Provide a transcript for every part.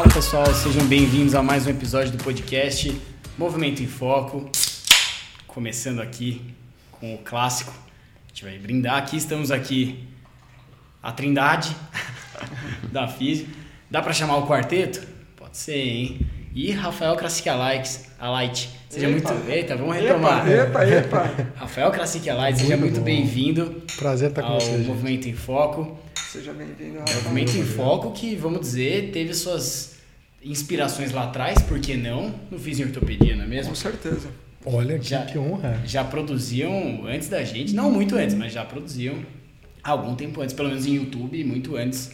Fala pessoal, sejam bem-vindos a mais um episódio do podcast Movimento em Foco. Começando aqui com o clássico, a gente vai brindar aqui. Estamos aqui, a Trindade da FISI. Dá para chamar o quarteto? Pode ser, hein? E Rafael Krasik Alight. Seja epa. muito. Eita, vamos retomar. Epa, epa, epa. Rafael Krasik Alight, seja muito, bem-vindo Prazer estar com ao você, gente. Movimento em Foco. Seja bem-vindo. Movimento em Foco que, vamos dizer, teve suas inspirações lá atrás, por que não? No Fiz em Ortopedia, não é mesmo? Com certeza. Olha que, Já- que honra. Já produziam antes da gente, não muito antes, mas já produziam algum tempo antes, pelo menos em YouTube, muito antes.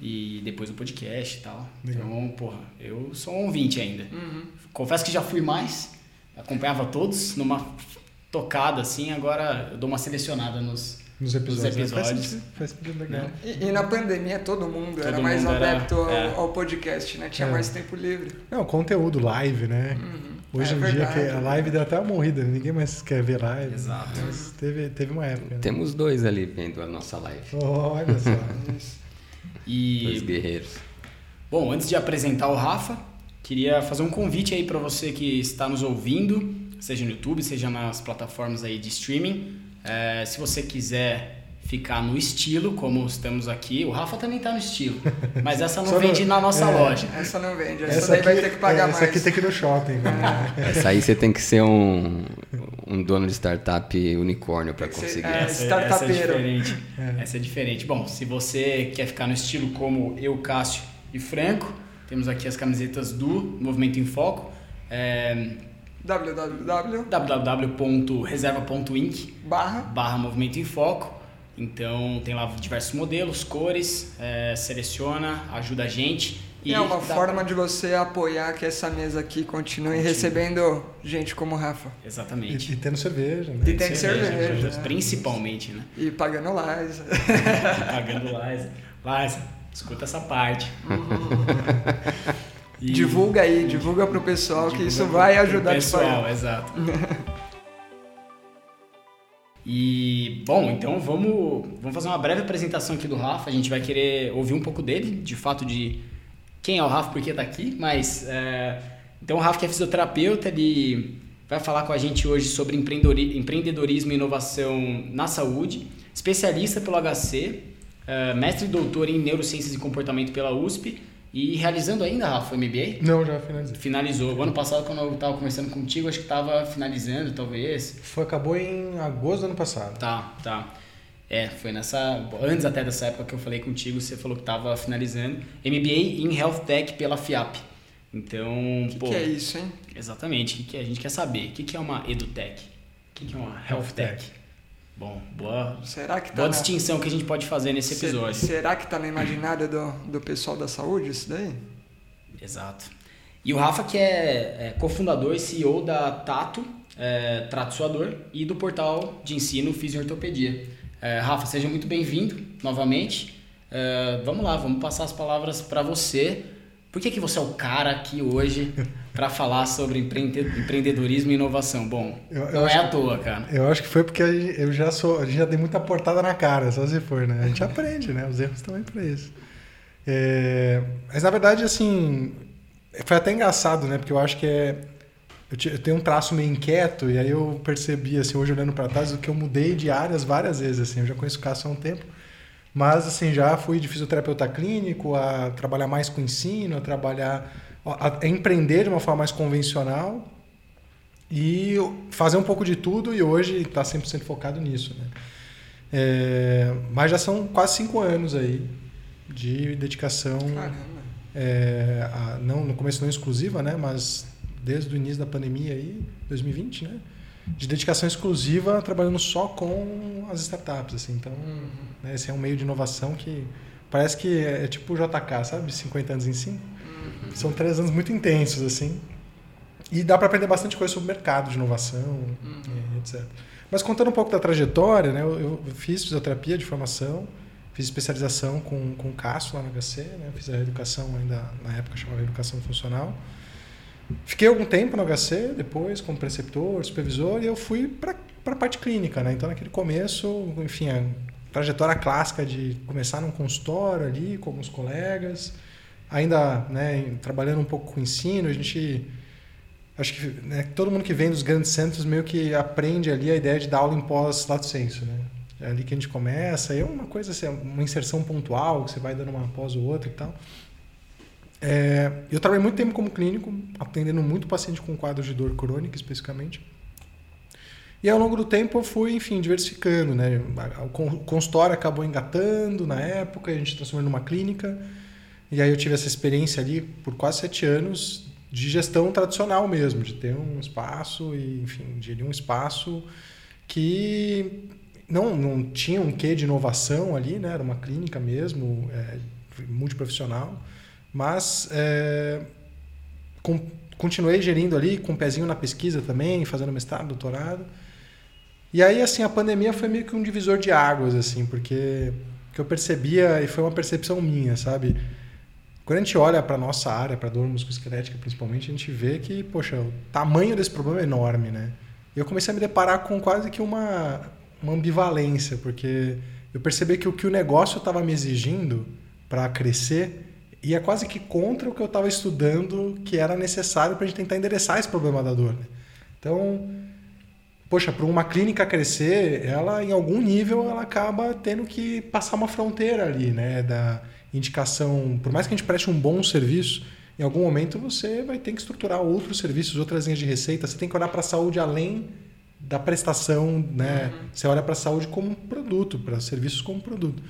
E depois o podcast e tal. Legal. Então, porra, eu sou um ouvinte ainda. Uhum. Confesso que já fui mais, acompanhava todos numa tocada assim, agora eu dou uma selecionada nos. Nos episódios. né? episódios. Faz sentido, faz sentido legal. Né? E, e na pandemia todo mundo era Todo mais mundo era- adepto ao, é. ao podcast, né? Tinha É. mais tempo livre. Não, conteúdo, live, né? Hoje É em dia verdade. que a live deu até uma morrida, né? ninguém mais quer ver live. Exato. Mas teve, teve uma época. Né? Temos dois ali vendo a nossa live. Olha só. Isso. Dois guerreiros. Bom, antes de apresentar o Rafa, queria fazer um convite aí para você que está nos ouvindo, seja no YouTube, seja nas plataformas aí de streaming. É, se você quiser ficar no estilo, como estamos aqui, o Rafa também está no estilo, mas essa não vende no- na nossa é. loja. Essa não vende, essa, daí vai ter que pagar é, mais. Essa aqui tem que ir no shopping. Né? Essa aí você tem que ser um, um dono de startup unicórnio para conseguir. é, Essa, essa é diferente. Essa é diferente. Bom, se você quer ficar no estilo como eu, Cássio e Franco, temos aqui as camisetas do Movimento em Foco. É, www www.reserva.inc barra barra Movimento em Foco. Então tem lá diversos modelos, cores, é, seleciona, ajuda a gente. E é uma dá- forma de você apoiar que essa mesa aqui continue Continue. recebendo gente como o Rafa. Exatamente. E, e tendo cerveja, né? E tem cerveja, né? Principalmente, né? E pagando lives. Pagando Liza. Liza, escuta essa parte. E- Divulga aí, divulga pro pessoal que Divulga isso pro- vai pro ajudar a pessoal, espalhar. exato. E, bom, então vamos, vamos fazer uma breve apresentação aqui do Rafa. A gente vai querer ouvir um pouco dele, de fato, de quem é o Rafa, por que tá aqui. Mas, é, então o Rafa que é fisioterapeuta, ele vai falar com a gente hoje sobre empreendedori- empreendedorismo e inovação na saúde, especialista pelo HC, é, mestre e doutor em neurociências e comportamento pela USP e realizando ainda, Rafa, o MBA? Não, já finalizei. Finalizou. O ano passado, quando eu tava conversando contigo, acho que tava finalizando, talvez. Foi, acabou em agosto do ano passado. Tá, tá. É, foi nessa. Antes até dessa época que eu falei contigo, você falou que tava finalizando. MBA em Health Tech pela FIAP. Então, O que, que é isso, hein? Exatamente. O que, que a gente quer saber? O que, que é uma EduTech? O que, que é uma Health Tech? Bom, boa, Será que tá boa na... distinção que a gente pode fazer nesse Se- episódio. Será que tá no imaginário do, do pessoal da saúde isso daí? Exato. E o Rafa, que é, é cofundador e CEO da Tato, é, Trato Suador, e do portal de ensino Fisiortopedia. É, Rafa, seja muito bem-vindo novamente. É, vamos lá, vamos passar as palavras para você. Por que, que você é o cara aqui hoje para falar sobre empreende- empreendedorismo e inovação? Bom, Eu- eu não é acho à toa, cara. Eu acho que foi porque eu já sou, a gente já dei muita portada na cara, só se for, né? A gente aprende, né? Os erros estão aí pra isso. É, mas na verdade, assim, foi até engraçado, né? Porque eu acho que é. Eu, tenho um traço meio inquieto, e aí eu percebi, assim, hoje olhando para trás, que eu mudei de áreas várias vezes, assim. Eu já conheço o Cássio há um tempo, mas, assim, já fui de fisioterapeuta clínico a trabalhar mais com ensino, a trabalhar. A empreender de uma forma mais convencional e fazer um pouco de tudo e hoje está 100% focado nisso. Né? É, mas já são quase cinco anos aí de dedicação, é, a- não, no começo não exclusiva, né? mas desde o início da pandemia, aí, 2020, né? de dedicação exclusiva trabalhando só com as startups. Assim. Então, né, esse é um meio de inovação que parece que é tipo o JK, sabe? 50 anos em 5. São três anos muito intensos, assim. E dá para aprender bastante coisa sobre mercado de inovação, e etc. Mas contando um pouco da trajetória, né, eu, eu fiz fisioterapia de formação, fiz especialização com, com o Cássio lá no HC, né, fiz a educação ainda, na época chamava educação funcional. Fiquei algum tempo no HC, depois como preceptor, supervisor, e eu fui para a parte clínica. Né? Então, naquele começo, enfim, a trajetória clássica de começar num consultório ali, com alguns colegas, ainda né, trabalhando um pouco com ensino, a gente acho que né, todo mundo que vem dos grandes centros meio que aprende ali a ideia de dar aula em pós lato senso, né? É ali que a gente começa, é uma coisa assim, uma inserção pontual, que você vai dando uma pós ou outra e tal. É, eu trabalhei muito tempo como clínico, atendendo muito paciente com quadro de dor crônica, especificamente. E ao longo do tempo eu fui, enfim, diversificando, né? O consultório acabou engatando na época, a gente transformou numa clínica. E aí eu tive essa experiência ali por quase sete anos de gestão tradicional mesmo, de ter um espaço e, enfim, de um espaço que não, não tinha um quê de inovação ali, né? Era uma clínica mesmo, é, multiprofissional, mas é, com, continuei gerindo ali com um pezinho na pesquisa também, fazendo mestrado, doutorado. E aí, assim, a pandemia foi meio que um divisor de águas, assim, porque que eu percebia, e foi uma percepção minha, sabe? Quando a gente olha para nossa área, para dor musculoesquelética principalmente, a gente vê que, poxa, o tamanho desse problema é enorme, né? Eu comecei a me deparar com quase que uma, uma ambivalência, porque eu percebi que o que o negócio estava me exigindo para crescer ia quase que contra o que eu estava estudando que era necessário para a gente tentar endereçar esse problema da dor. Né? Então, poxa, para uma clínica crescer, ela em algum nível ela acaba tendo que passar uma fronteira ali, né, da indicação. Por mais que a gente preste um bom serviço, em algum momento você vai ter que estruturar outros serviços, outras linhas de receita. Você tem que olhar para a saúde além da prestação, né? Uhum. Você olha para a saúde como produto, para serviços como produto.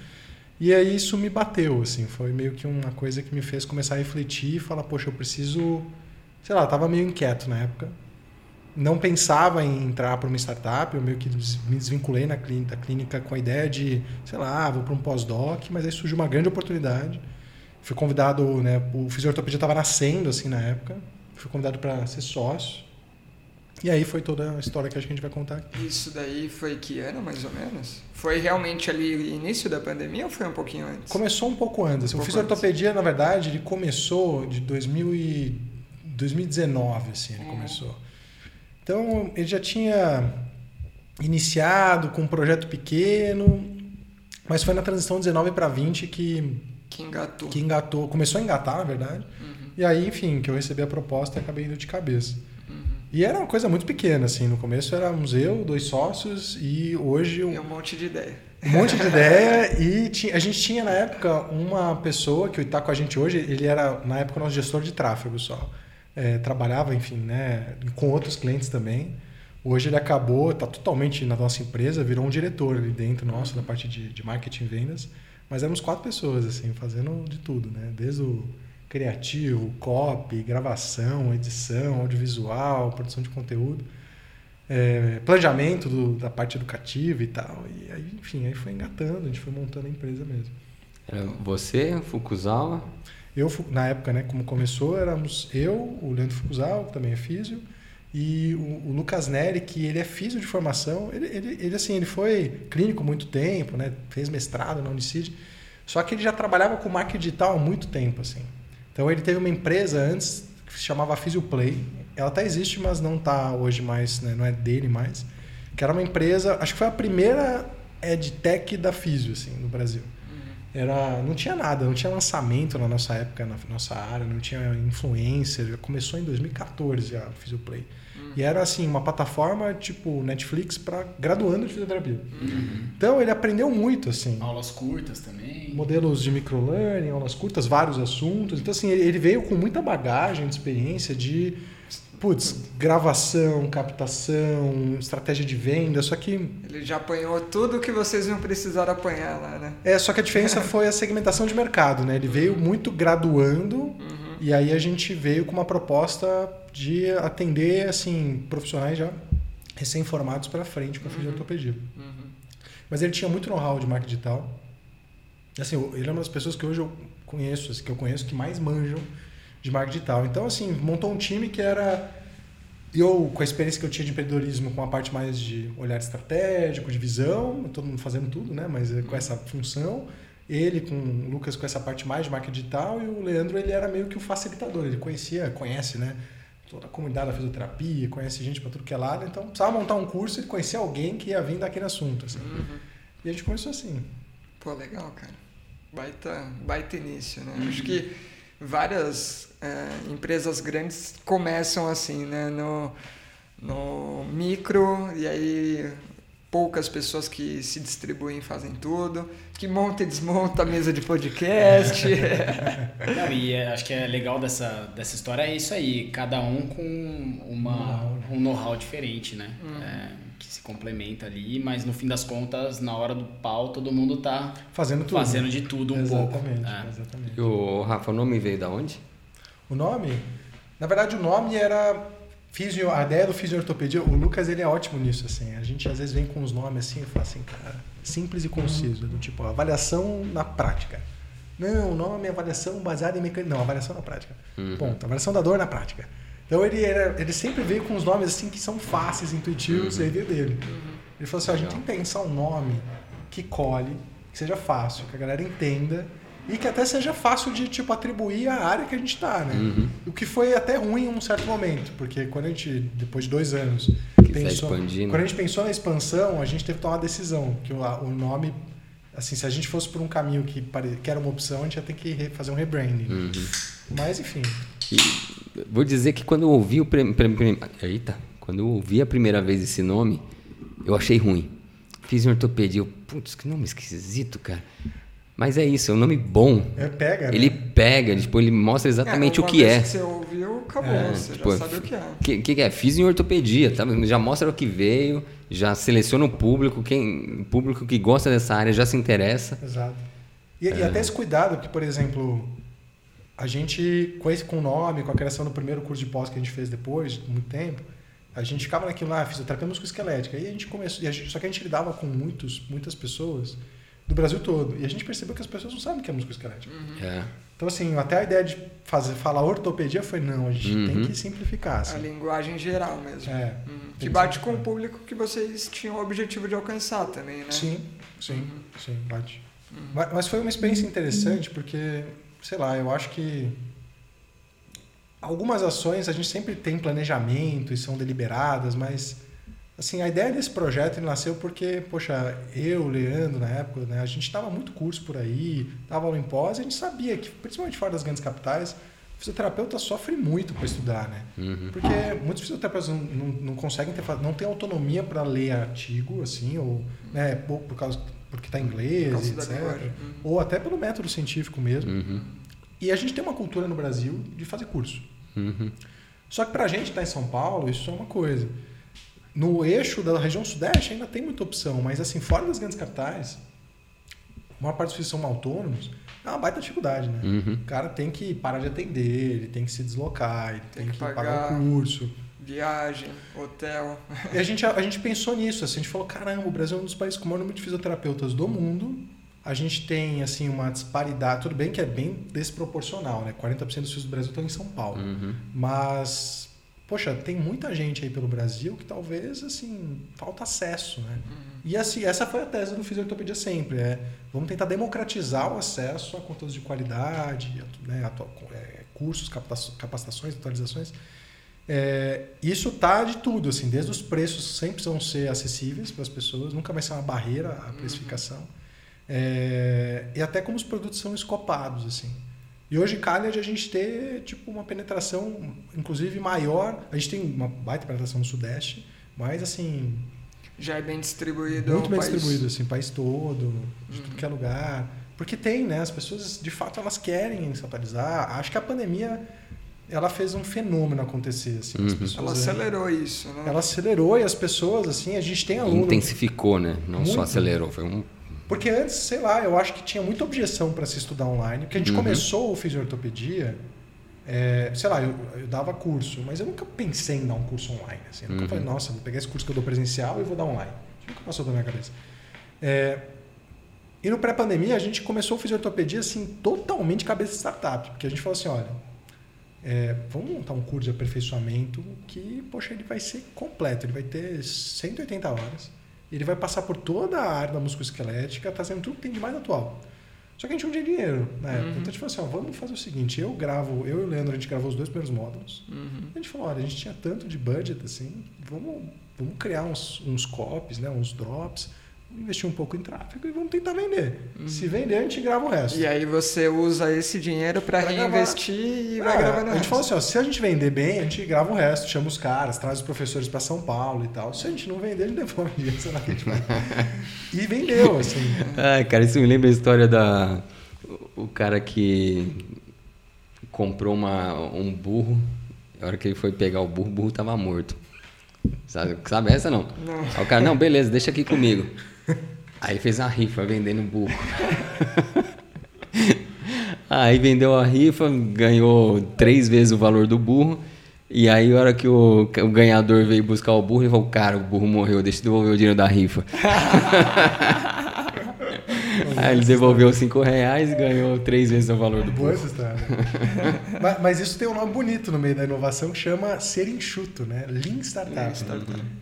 E aí isso me bateu, assim, foi meio que uma coisa que me fez começar a refletir e falar, poxa, eu preciso, sei lá, eu tava meio inquieto na época. Não pensava em entrar para uma startup, eu meio que me desvinculei na clínica, da clínica com a ideia de, sei lá, vou para um pós-doc, mas aí surgiu uma grande oportunidade. Fui convidado, né, o fisiortopedia estava nascendo assim na época. Fui convidado para ser sócio. E aí foi toda a história que a gente vai contar aqui. Isso daí foi que ano, mais ou menos? Foi realmente ali início da pandemia ou foi um pouquinho antes? Começou um pouco antes. Um o Fisioortopedia, na verdade, ele começou de 2000 e 2019, assim, ele uhum. começou. Então, ele já tinha iniciado com um projeto pequeno, mas foi na transição 19 para 20 que que engatou. Que engatou, começou a engatar, na verdade. Uhum. E aí, enfim, que eu recebi a proposta e acabei indo de cabeça. E era uma coisa muito pequena, assim. No começo éramos eu, dois sócios, e hoje. Um, e um monte de ideia. Um monte de ideia. e tinha, a gente tinha, na época, uma pessoa que está com a gente hoje, ele era, na época, nosso gestor de tráfego só. É, trabalhava, enfim, né, com outros clientes também. Hoje ele acabou, está totalmente na nossa empresa, virou um diretor ali dentro nosso, da parte de, de marketing e vendas. Mas éramos quatro pessoas, assim, fazendo de tudo, né? Desde o criativo, copy, gravação, edição, audiovisual, produção de conteúdo, é, planejamento do, da parte educativa e tal. E aí, enfim, aí foi engatando, a gente foi montando a empresa mesmo. Era você, Fukuzawa? Eu, na época, né, como começou, éramos eu, o Leandro Fukuzawa, que também é físio, e o, o, Lucas Neri, que ele é físio de formação, ele, ele, ele, assim, ele foi clínico muito tempo, né, fez mestrado na Unicid, só que ele já trabalhava com marketing digital há muito tempo, assim. Então ele teve uma empresa antes que se chamava Physioplay. Ela até existe, mas não está hoje mais, né? não é dele mais. Que era uma empresa, acho que foi a primeira edtech da Physio, assim, no Brasil. Uhum. Era, não tinha nada, não tinha lançamento na nossa época, na nossa área, não tinha influencer. Começou em 2014 a Physioplay. E era assim, uma plataforma tipo Netflix para graduando de fisioterapia. Uhum. Então ele aprendeu muito assim. Aulas curtas também. Modelos de microlearning, aulas curtas, vários assuntos. Então assim, ele veio com muita bagagem de experiência de putz, gravação, captação, estratégia de venda, só que ele já apanhou tudo que vocês não precisaram apanhar lá, né? É, só que a diferença foi a segmentação de mercado, né? Ele veio muito graduando uhum. e aí a gente veio com uma proposta de atender assim profissionais já recém-formados para frente com a uhum. ortopedia. Uhum. Mas ele tinha muito know-how de marketing digital. Assim, ele é uma das pessoas que hoje eu conheço, assim, que eu conheço que mais manjam de marketing digital. Então, assim, montou um time que era eu com a experiência que eu tinha de empreendedorismo com a parte mais de olhar estratégico, de visão, todo mundo fazendo tudo, né, mas com essa função ele com o Lucas com essa parte mais de marketing digital e o Leandro ele era meio que o facilitador, ele conhecia, conhece, né, toda a comunidade da fisioterapia, conhece gente para tudo que é lado, então precisava montar um curso e conhecer alguém que ia vir daquele assunto. Assim. Uhum. E a gente começou assim. Pô, legal, cara. Baita, baita início, né? Uhum. Acho que várias é, empresas grandes começam assim, né? No, no micro, e aí poucas pessoas que se distribuem fazem tudo, que monta e desmonta a mesa de podcast. Não, e é, acho que é legal dessa, dessa história é isso aí, cada um com uma, um know-how diferente, né? É, que se complementa ali, mas no fim das contas, na hora do pau, todo mundo tá Fazendo tudo. fazendo de tudo um exatamente, pouco. É. exatamente. E o Rafa, o nome veio da onde? O nome? Na verdade, o nome era fisio, a ideia do fisiortopedia. O Lucas ele é ótimo nisso, assim. A gente às vezes vem com os nomes assim e fala assim, cara, simples e conciso, do tipo avaliação na prática. Não, o nome é avaliação baseada em mecanismo. Não, avaliação na prática. Uhum. Ponto. Avaliação da dor na prática. Então ele, era, ele sempre veio com os nomes assim que são fáceis, intuitivos, Uhum. e aí veio dele. Ele falou assim: ó, a gente tem que pensar um nome que colhe, que seja fácil, que a galera entenda e que até seja fácil de tipo atribuir à área que a gente está, né? Uhum. O que foi até ruim em um certo momento, porque quando a gente, depois de dois anos, pensou, quando a gente pensou na expansão, a gente teve que tomar uma decisão, que o, o nome, assim, se a gente fosse por um caminho que, pare- que era uma opção, a gente ia ter que fazer um rebranding. Uhum. Mas, enfim, E vou dizer que quando eu ouvi o prim, prim- prim- eita, quando eu ouvi a primeira vez esse nome, eu achei ruim. Fiz em ortopedia, eu, putz, que nome esquisito, cara. Mas é isso, é um nome bom. é pega, né? Ele pega, ele, tipo, ele mostra exatamente É, o que é. que você ouviu, acabou. É, você tipo, já sabe o que é. O que, que é? Fiz em ortopedia, tá? já mostra o que veio, já seleciona o público, quem, o público que gosta dessa área já se interessa. Exato. E, e É. até esse cuidado, que, por exemplo, a gente, com esse com o nome, com a criação do primeiro curso de pós que a gente fez depois, de muito tempo, a gente ficava naquilo lá, fisioterapia musculoesquelética. Aí a gente começou, e a gente- só que a gente lidava com muitos, muitas pessoas do Brasil todo. E a gente percebeu que as pessoas não sabem o que é musculoesquelética. É. Então, assim, até a ideia de fazer, falar ortopedia foi, não, a gente tem Uhum. que simplificar. A Assim. linguagem geral mesmo. É. Uhum. Tem Que bate com o público que vocês tinham o objetivo de alcançar também, né? Sim, sim, Uhum. sim, bate. Mas, mas foi uma experiência interessante porque, sei lá, eu acho que algumas ações a gente sempre tem planejamento e são deliberadas, mas assim, a ideia desse projeto ele nasceu porque, poxa, eu, Leandro, na época, né, a gente dava muito curso por aí, dava aula em pós, e a gente sabia que, principalmente fora das grandes capitais, o fisioterapeuta sofre muito para estudar, né? Uhum. Porque muitos fisioterapeutas não, não, não conseguem ter, não tem autonomia para ler artigo, assim, ou né, por, por causa porque está em inglês, etc. Uhum. Ou até pelo método científico mesmo. Uhum. E a gente tem uma cultura no Brasil de fazer curso. Uhum. Só que para a gente que está em São Paulo, isso é uma coisa. No eixo da região sudeste ainda tem muita opção, mas assim, fora das grandes capitais, a maior parte dos filhos são autônomos, é uma baita dificuldade, né? Uhum. O cara tem que parar de atender, ele tem que se deslocar, ele tem, Tem que, que pagar pagar. o curso. Viagem, hotel. E a gente, a, gente pensou nisso, assim, a gente falou, caramba, o Brasil é um dos países com o maior número de fisioterapeutas do mundo. A gente tem, assim, uma disparidade, tudo bem que é bem desproporcional, né? 40% dos fisios do Brasil estão em São Paulo. Uhum. Mas, poxa, tem muita gente aí pelo Brasil que talvez, assim, falta acesso, né? E assim, essa foi a tese do Fisiortopedia sempre, é vamos tentar democratizar o acesso a conteúdos de qualidade, né, atua- é, cursos, capacitações, atualizações. É, isso tá de tudo, assim, desde os preços sempre precisam ser acessíveis para as pessoas, nunca vai ser uma barreira a precificação. É, e até como os produtos são escopados, assim. E hoje calha de a gente ter tipo uma penetração, inclusive maior. A gente tem uma baita penetração no Sudeste, mas assim Já é bem distribuído. muito ao bem país. distribuído, assim, país todo, de tudo que é lugar. Porque tem, né? As pessoas, de fato, elas querem se atualizar. Acho que a pandemia, ela fez um fenômeno acontecer, assim. As Uhum. pessoas, Ela acelerou isso, né? ela acelerou e as pessoas, assim, a gente tem aluno. Intensificou, né? Não só Muito. acelerou, foi um. Porque antes, sei lá, eu acho que tinha muita objeção para se estudar online. Porque a gente Uhum. começou o fisiortopedia, é, sei lá, eu, eu dava curso, mas eu nunca pensei em dar um curso online. Assim. Eu nunca Uhum. falei, nossa, vou pegar esse curso que eu dou presencial e vou dar online. Isso nunca passou da minha cabeça. É, e no pré-pandemia, a gente começou o fisiortopedia assim, totalmente cabeça de startup. Porque a gente falou assim, olha, é, vamos montar um curso de aperfeiçoamento que, poxa, ele vai ser completo. Ele vai ter 180 horas. Ele vai passar por toda a área da musculoesquelética, trazendo tudo que tem de mais atual. Só que a gente não tinha dinheiro na época. Uhum. Então a gente falou assim, ó, vamos fazer o seguinte, eu gravo, eu e o Leandro, a gente gravou os dois primeiros módulos. Uhum. A gente falou, olha, a gente tinha tanto de budget assim, vamos, vamos criar uns, uns copies, né, uns drops, investir um pouco em tráfego e vamos tentar vender. Se vender, a gente grava o resto. E aí você usa esse dinheiro para Pra gravar. reinvestir e vai É, gravando A gente falou assim, ó, se a gente vender bem, a gente grava o resto, chama os caras, traz os professores para São Paulo e tal. Se a gente não vender, a gente devolve o dinheiro, sei lá o que a gente faz. E vendeu, assim. Ai, cara, isso me lembra a história da. O o cara que comprou uma, um burro. A hora que ele foi pegar o burro, o burro tava morto. Sabe, sabe essa não? Não. Aí o cara, não, beleza, deixa aqui comigo. Aí ele fez uma rifa vendendo burro. Aí vendeu a rifa, ganhou três vezes o valor do burro. E aí, a hora que o, o ganhador veio buscar o burro, ele falou: Cara, o burro morreu, deixa eu devolver o dinheiro da rifa. aí ele devolveu cinco reais e ganhou três vezes o valor do Boa mas, mas isso tem um nome bonito no meio da inovação que chama ser enxuto, né? Lean Startup.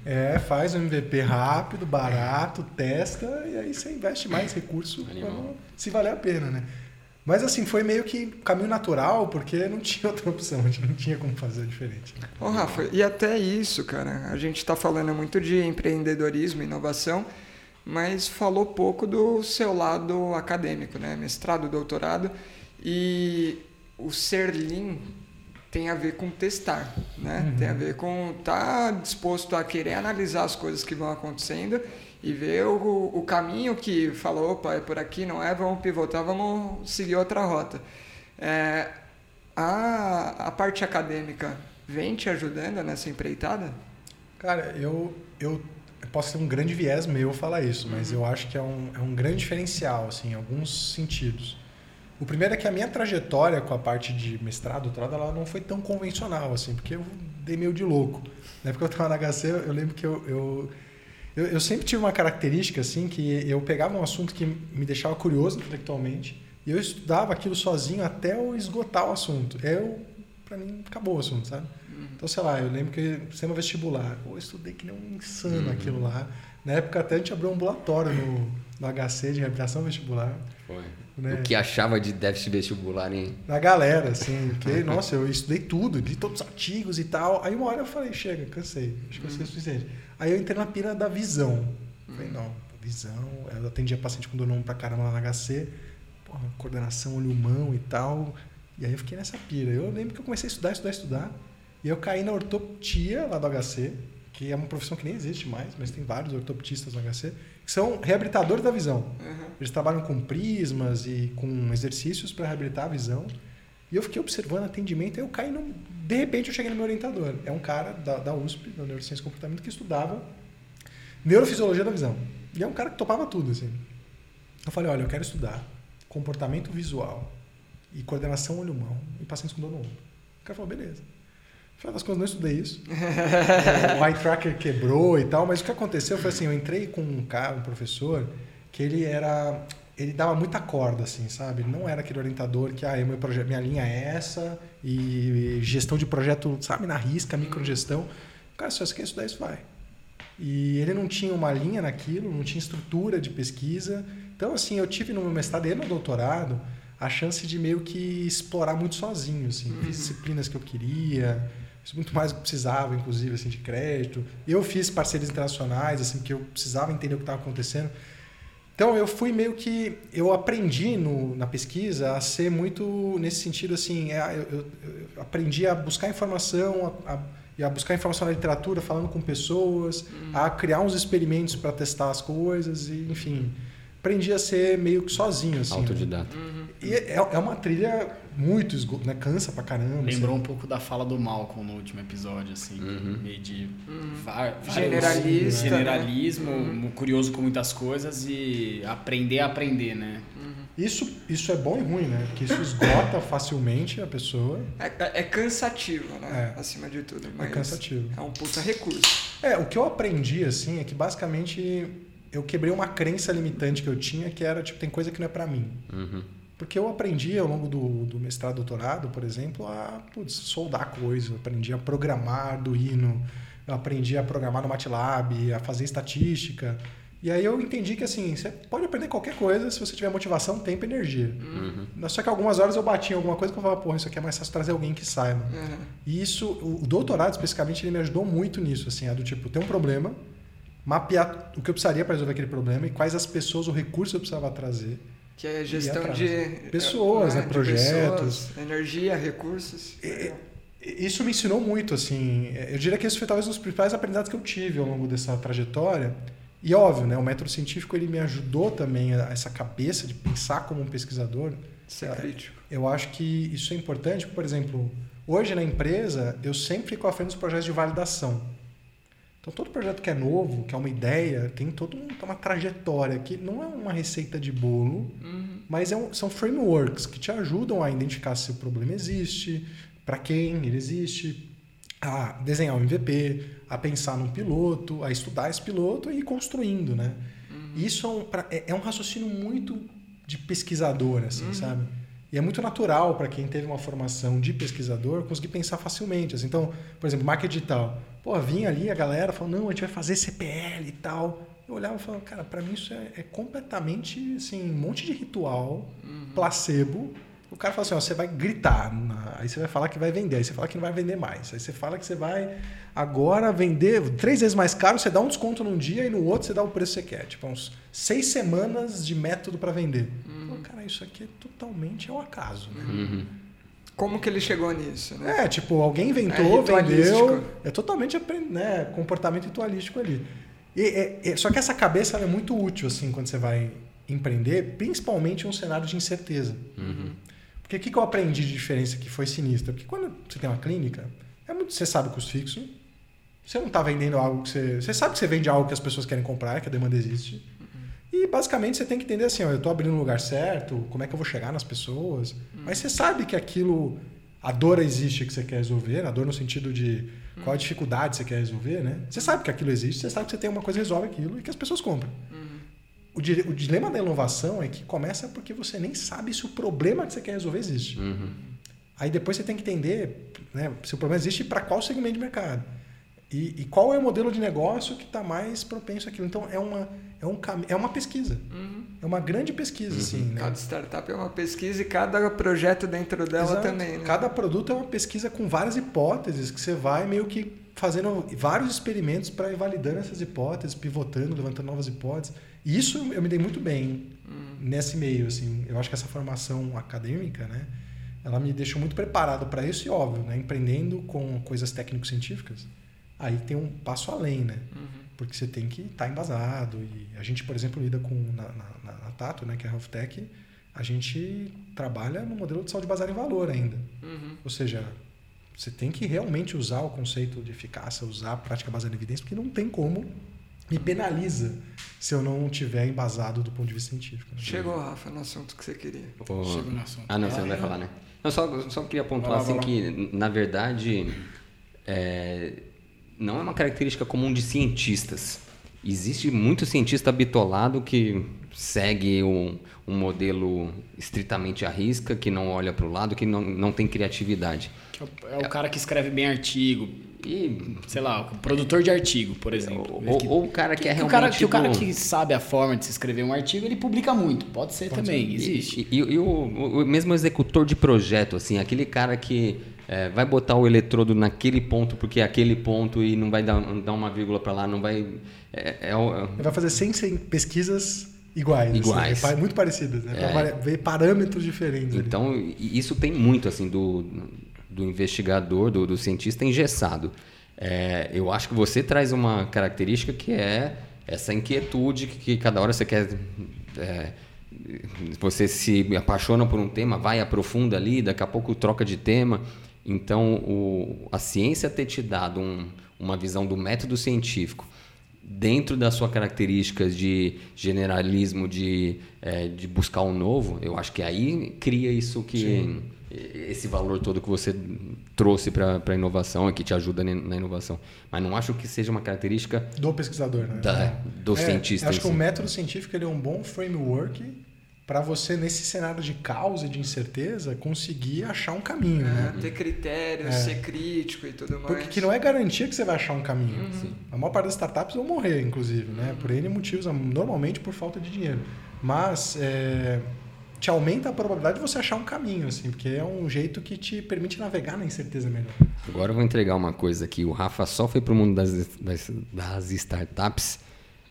É, faz um MVP rápido, barato, testa e aí você investe mais recurso se valer a pena, né? Mas assim, foi meio que caminho natural, porque não tinha outra opção, a gente não tinha como fazer diferente. né? Ô, Rafa, e até isso, cara, a gente está falando muito de empreendedorismo e inovação, mas falou pouco do seu lado acadêmico, né? Mestrado, doutorado, e o ser lean tem a ver com testar, né? Tem a ver com estar disposto a querer analisar as coisas que vão acontecendo e ver o, o caminho que falou, opa, é por aqui, não é, vamos pivotar, vamos seguir outra rota. É, a, a parte acadêmica vem te ajudando nessa empreitada? Cara, eu, eu posso ter um grande viés meu falar isso, mas eu acho que é um, é um grande diferencial, assim, em alguns sentidos. O primeiro é que a minha trajetória com a parte de mestrado, doutorado, ela não foi tão convencional, assim, porque eu dei meio de louco. Na época que eu estava na HC, eu lembro que eu, eu, eu, eu sempre tive uma característica, assim, que eu pegava um assunto que me deixava curioso intelectualmente e eu estudava aquilo sozinho até eu esgotar o assunto. Eu, pra mim, acabou o assunto, sabe? Então, sei lá, eu lembro que sendo vestibular, pô, eu estudei que nem um insano aquilo lá. Na época até a gente abriu um ambulatório no, no HC de reabilitação vestibular. Foi. Né? O que achava de déficit vestibular, hein? Na galera, assim, porque, nossa, eu estudei tudo, li todos os artigos e tal. Aí uma hora eu falei, chega, cansei, acho que eu sei o suficiente. Aí eu entrei na pira da visão. Falei, não, visão, eu atendia paciente com dor pra caramba lá na HC, porra, coordenação olho-mão e tal. E aí eu fiquei nessa pira. Eu lembro que eu comecei a estudar, estudar, estudar. E eu caí na ortoptia lá do HC, que é uma profissão que nem existe mais, mas tem vários ortoptistas no HC, que são reabilitadores da visão. Eles trabalham com prismas e com exercícios para reabilitar a visão. E eu fiquei observando atendimento, e eu caí no. De repente eu cheguei no meu orientador. É um cara da, da USP, da Neurociência e Comportamento, que estudava neurofisiologia da visão. E é um cara que topava tudo, assim. Eu falei, olha, eu quero estudar comportamento visual e coordenação olho-mão em pacientes com dor no ombro. O cara falou, beleza. No final das contas, não estudei isso. o eye tracker quebrou e tal, mas o que aconteceu foi assim, eu entrei com um cara, um professor, que ele era ele dava muita corda assim, sabe? Ele não era aquele orientador que ah, meu projeto, minha linha é essa e gestão de projeto, sabe, na risca, microgestão. Cara, se você quer estudar isso, vai. E ele não tinha uma linha naquilo, não tinha estrutura de pesquisa. Então, assim, eu tive no meu mestrado e no doutorado a chance de meio que explorar muito sozinho, assim. Fiz disciplinas que eu queria, fiz muito mais do que precisava, inclusive, assim, de crédito. Eu fiz parcerias internacionais, assim, porque eu precisava entender o que estava acontecendo. Então, eu fui meio que... Eu aprendi no, na pesquisa a ser muito nesse sentido, assim... é, eu, eu- eu aprendi a buscar informação, a, a, e a buscar informação na literatura, falando com pessoas, a criar uns experimentos para testar as coisas, e, enfim... Aprendi a ser meio que sozinho, assim. né? Autodidata. E é, é uma trilha muito esgo- né? Cansa pra caramba. Lembrou assim. um pouco da fala do Malcolm no último episódio, assim, Uhum. meio de var- vários- Generalista, né? generalismo, curioso com muitas coisas e aprender a aprender, né? Isso, isso é bom e ruim, né? Porque isso esgota facilmente a pessoa. É, é cansativo, né? É. Acima de tudo. Mas cansativo. É um puta recurso. É, o que eu aprendi, assim, é que basicamente eu quebrei uma crença limitante que eu tinha, que era, tipo, tem coisa que não é pra mim. Uhum. Porque eu aprendi ao longo do, do mestrado doutorado, por exemplo, a putz, soldar coisa, eu aprendi a programar Arduino, eu aprendi a programar no MATLAB, a fazer estatística. E aí eu entendi que assim, você pode aprender qualquer coisa se você tiver motivação, tempo e energia. Uhum. Só que algumas horas eu bati em alguma coisa que eu falava, porra, isso aqui é mais fácil trazer alguém que saiba. Uhum. E isso, o doutorado especificamente, ele me ajudou muito nisso, assim, a do tipo, tem um problema, mapear o que eu precisaria para resolver aquele problema e quais as pessoas, o recurso eu precisava trazer. Que é gestão atrás. de Pessoas, né, de projetos. pessoas, energia, recursos. E- Isso me ensinou muito, assim. Eu diria que esse foi talvez um dos principais aprendizados que eu tive ao longo dessa trajetória. E óbvio, né, o método científico ele me ajudou também a essa cabeça de pensar como um pesquisador. Ser crítico. Eu acho que isso é importante, por exemplo, hoje na empresa eu sempre fico à frente dos projetos de validação. Então todo projeto que é novo, que é uma ideia, tem toda um- uma trajetória que não é uma receita de bolo, mas é um- são frameworks que te ajudam a identificar se o problema existe, para quem ele existe, a desenhar um MVP, a pensar num piloto, a estudar esse piloto e ir construindo, né? Isso é um, é- é um raciocínio muito de pesquisador, assim, sabe? E é muito natural para quem teve uma formação de pesquisador conseguir pensar facilmente. assim. Então, por exemplo, marketing digital. Pô, vinha ali a galera falando, não, a gente vai fazer CPL e tal. Eu olhava e falava, cara, para mim isso é, é completamente, assim, um monte de ritual, placebo. O cara fala assim, ó, você vai gritar, aí você vai falar que vai vender, aí você fala que não vai vender mais, aí você fala que você vai agora vender três vezes mais caro, você dá um desconto num dia e no outro você dá o preço que você quer. Tipo, uns seis semanas de método para vender. Eu falo, cara, isso aqui é totalmente ao acaso, né? Uhum. Como que ele chegou nisso, né? É, tipo, alguém É inventou, ritualístico. vendeu. É totalmente né, comportamento ritualístico ali. E, é- é- só que essa cabeça ela é muito útil, assim, quando você vai empreender, principalmente em um cenário de incerteza. Porque o que, que eu aprendi de diferença que foi sinistra? Porque quando você tem uma clínica, é muito, você sabe o custo fixo, você não está vendendo algo que você. Você sabe que você vende algo que as pessoas querem comprar, que a demanda existe. E basicamente você tem que entender assim, ó, eu estou abrindo no lugar certo, como é que eu vou chegar nas pessoas. Mas você sabe que aquilo, a dor existe que você quer resolver, a dor no sentido de qual a dificuldade você quer resolver, né? Você sabe que aquilo existe, você sabe que você tem uma coisa que resolve aquilo e que as pessoas compram. O, di- o dilema da inovação é que começa porque você nem sabe se o problema que você quer resolver existe. Uhum. Aí depois você tem que entender né, se o problema existe para qual segmento de mercado. E, e qual é o modelo de negócio que está mais propenso àquilo. Então é uma, é um, é uma pesquisa. É uma grande pesquisa, assim. Né? Cada startup é uma pesquisa e cada projeto dentro dela Exato. também, né? Cada produto é uma pesquisa com várias hipóteses que você vai meio que fazendo vários experimentos para ir validando essas hipóteses, pivotando, levantando novas hipóteses. E isso eu me dei muito bem nesse meio, assim. Eu acho que essa formação acadêmica, né, ela me deixou muito preparado para isso e óbvio, né, empreendendo com coisas técnico-científicas, aí tem um passo além, né? Porque você tem que estar embasado e a gente, por exemplo, lida com na, na, na- Tato, né, que é a Health Tech, a gente trabalha no modelo de saúde baseada em valor ainda. Uhum. Ou seja, você tem que realmente usar o conceito de eficácia, usar a prática baseada em evidência, porque não tem como me penaliza se eu não tiver embasado do ponto de vista científico. né? Chegou, Rafa, no assunto que você queria. Ô, Chego no assunto. Ah, não, você não vai falar, né? Eu só, só queria pontuar Vai lá, assim que, na verdade, é, não é uma característica comum de cientistas. Existe muito cientista bitolado que segue um, um modelo estritamente à risca, que não olha para o lado, que não, não tem criatividade. É o- É o cara que escreve bem artigo, E, sei lá, o produtor de artigo, por exemplo. ou, Que- ou o cara que, é que o realmente... cara, que o cara que sabe a forma de se escrever um artigo, ele publica muito. Pode ser também, existe. E, e- e o, o- o mesmo executor de projeto, assim, aquele cara que é, vai botar o eletrodo naquele ponto porque é aquele ponto e não vai dar, dar uma vírgula para lá, não vai. É, é Ele vai fazer 100, 100 pesquisas iguais. assim, Iguais. pa- muito parecidas, né? É. Para ver parâmetros diferentes. ali. então, e isso tem muito, assim, do, do investigador, do, do cientista engessado. É, eu acho que você traz uma característica que é essa inquietude que, que cada hora você quer. é, você se apaixona por um tema, vai aprofunda ali, daqui a pouco troca de tema. Então, o, a ciência ter te dado um- uma visão do método científico dentro das suas características de generalismo, de, eh, de buscar o novo, eu acho que aí cria isso que esse valor todo que você trouxe para a inovação e que te ajuda na inovação. Mas não acho que seja uma característica Do pesquisador, né? da, do É, cientista. Acho que o método científico ele é um bom framework para você, nesse cenário de caos e de incerteza, conseguir achar um caminho, né? Ter critérios, É. ser crítico e tudo mais. Porque que não é garantia que você vai achar um caminho. Uhum. A maior parte das startups vão morrer, inclusive, né? Por N motivos, normalmente por falta de dinheiro. Mas é, te aumenta a probabilidade de você achar um caminho, assim, porque é um jeito que te permite navegar na incerteza melhor. Agora eu vou entregar uma coisa aqui. O Rafa só foi para o mundo das, das, das startups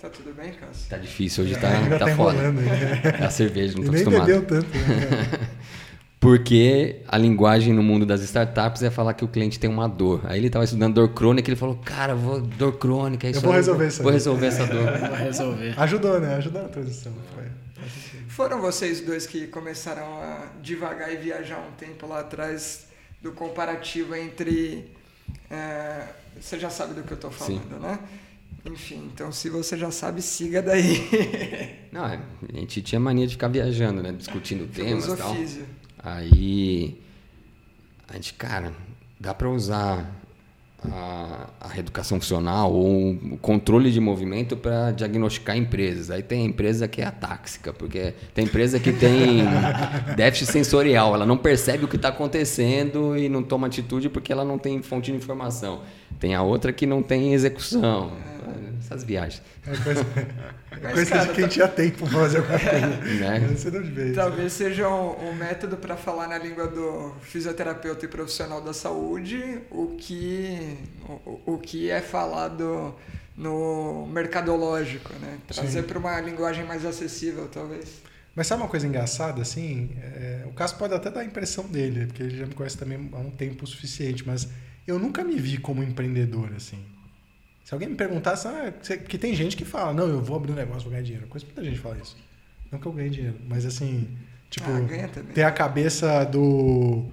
Tá tudo bem, Cássio? Tá difícil, hoje tá, Ainda tá tá foda. enrolando aí, né? É a cerveja, não E tô nem acostumado. bebeu tanto, né? Porque a linguagem no mundo das startups é falar que o cliente tem uma dor. Aí ele estava estudando dor crônica e ele falou, cara, vou, dor crônica, isso vou aí, resolver isso Vou aí." resolver essa dor. Vou resolver. Ajudou, né? Ajudou na transição. Foi. Foram vocês dois que começaram a devagar e viajar um tempo lá atrás do comparativo entre. é, você já sabe do que eu tô falando, né? Enfim, então se você já sabe, siga daí. Não, é, a gente tinha mania de ficar viajando, né? Discutindo temas e tal. Aí a gente, cara, dá para usar a, a reeducação funcional ou o controle de movimento para diagnosticar empresas. Aí tem empresa que é atáxica, porque tem empresa que tem déficit sensorial, ela não percebe o que está acontecendo e não toma atitude porque ela não tem fonte de informação. Tem a outra que não tem execução. Essas viagens. É coisa, é Mas, coisa cara, de quem tá- tinha tempo pra fazer alguma coisa. Né? Eu Não isso. Talvez seja um, um método para falar na língua do fisioterapeuta e profissional da saúde o que, o, o que é falado no mercadológico, né? Trazer para uma linguagem mais acessível, talvez. Mas sabe uma coisa engraçada, assim? É, o Cássio pode até dar a impressão dele, porque ele já me conhece também há um tempo suficiente, mas eu nunca me vi como empreendedor, assim. Se alguém me perguntasse, ah, que tem gente que fala, não, eu vou abrir um negócio, vou ganhar dinheiro. Coisa que muita gente fala isso. Não que eu ganhe dinheiro, mas assim, tipo, Ah, ter a cabeça do.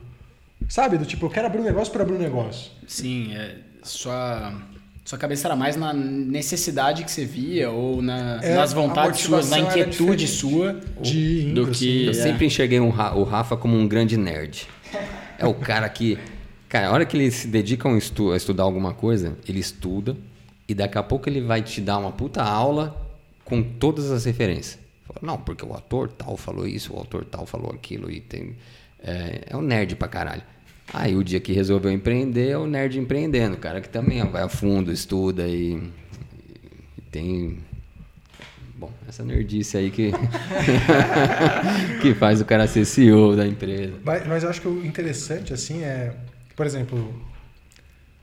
Sabe, do tipo, eu quero abrir um negócio para abrir um negócio. Sim, é, sua, sua cabeça era mais na necessidade que você via ou na, É, nas vontades suas, na inquietude sua. De do que- Eu É. sempre enxerguei um o Rafa como um grande nerd. É o cara que. Cara, a hora que ele se dedica a, um estu- a estudar alguma coisa, ele estuda e daqui a pouco ele vai te dar uma puta aula com todas as referências. Fala, Não, porque o autor tal falou isso, o autor tal falou aquilo e tem. É, é um nerd pra caralho. Aí o dia que resolveu empreender é o nerd empreendendo, o cara que também vai a fundo, estuda e, e tem Bom, essa nerdice aí que, que faz o cara ser CEO da empresa. Mas, mas eu acho que o interessante, assim, é. Por exemplo,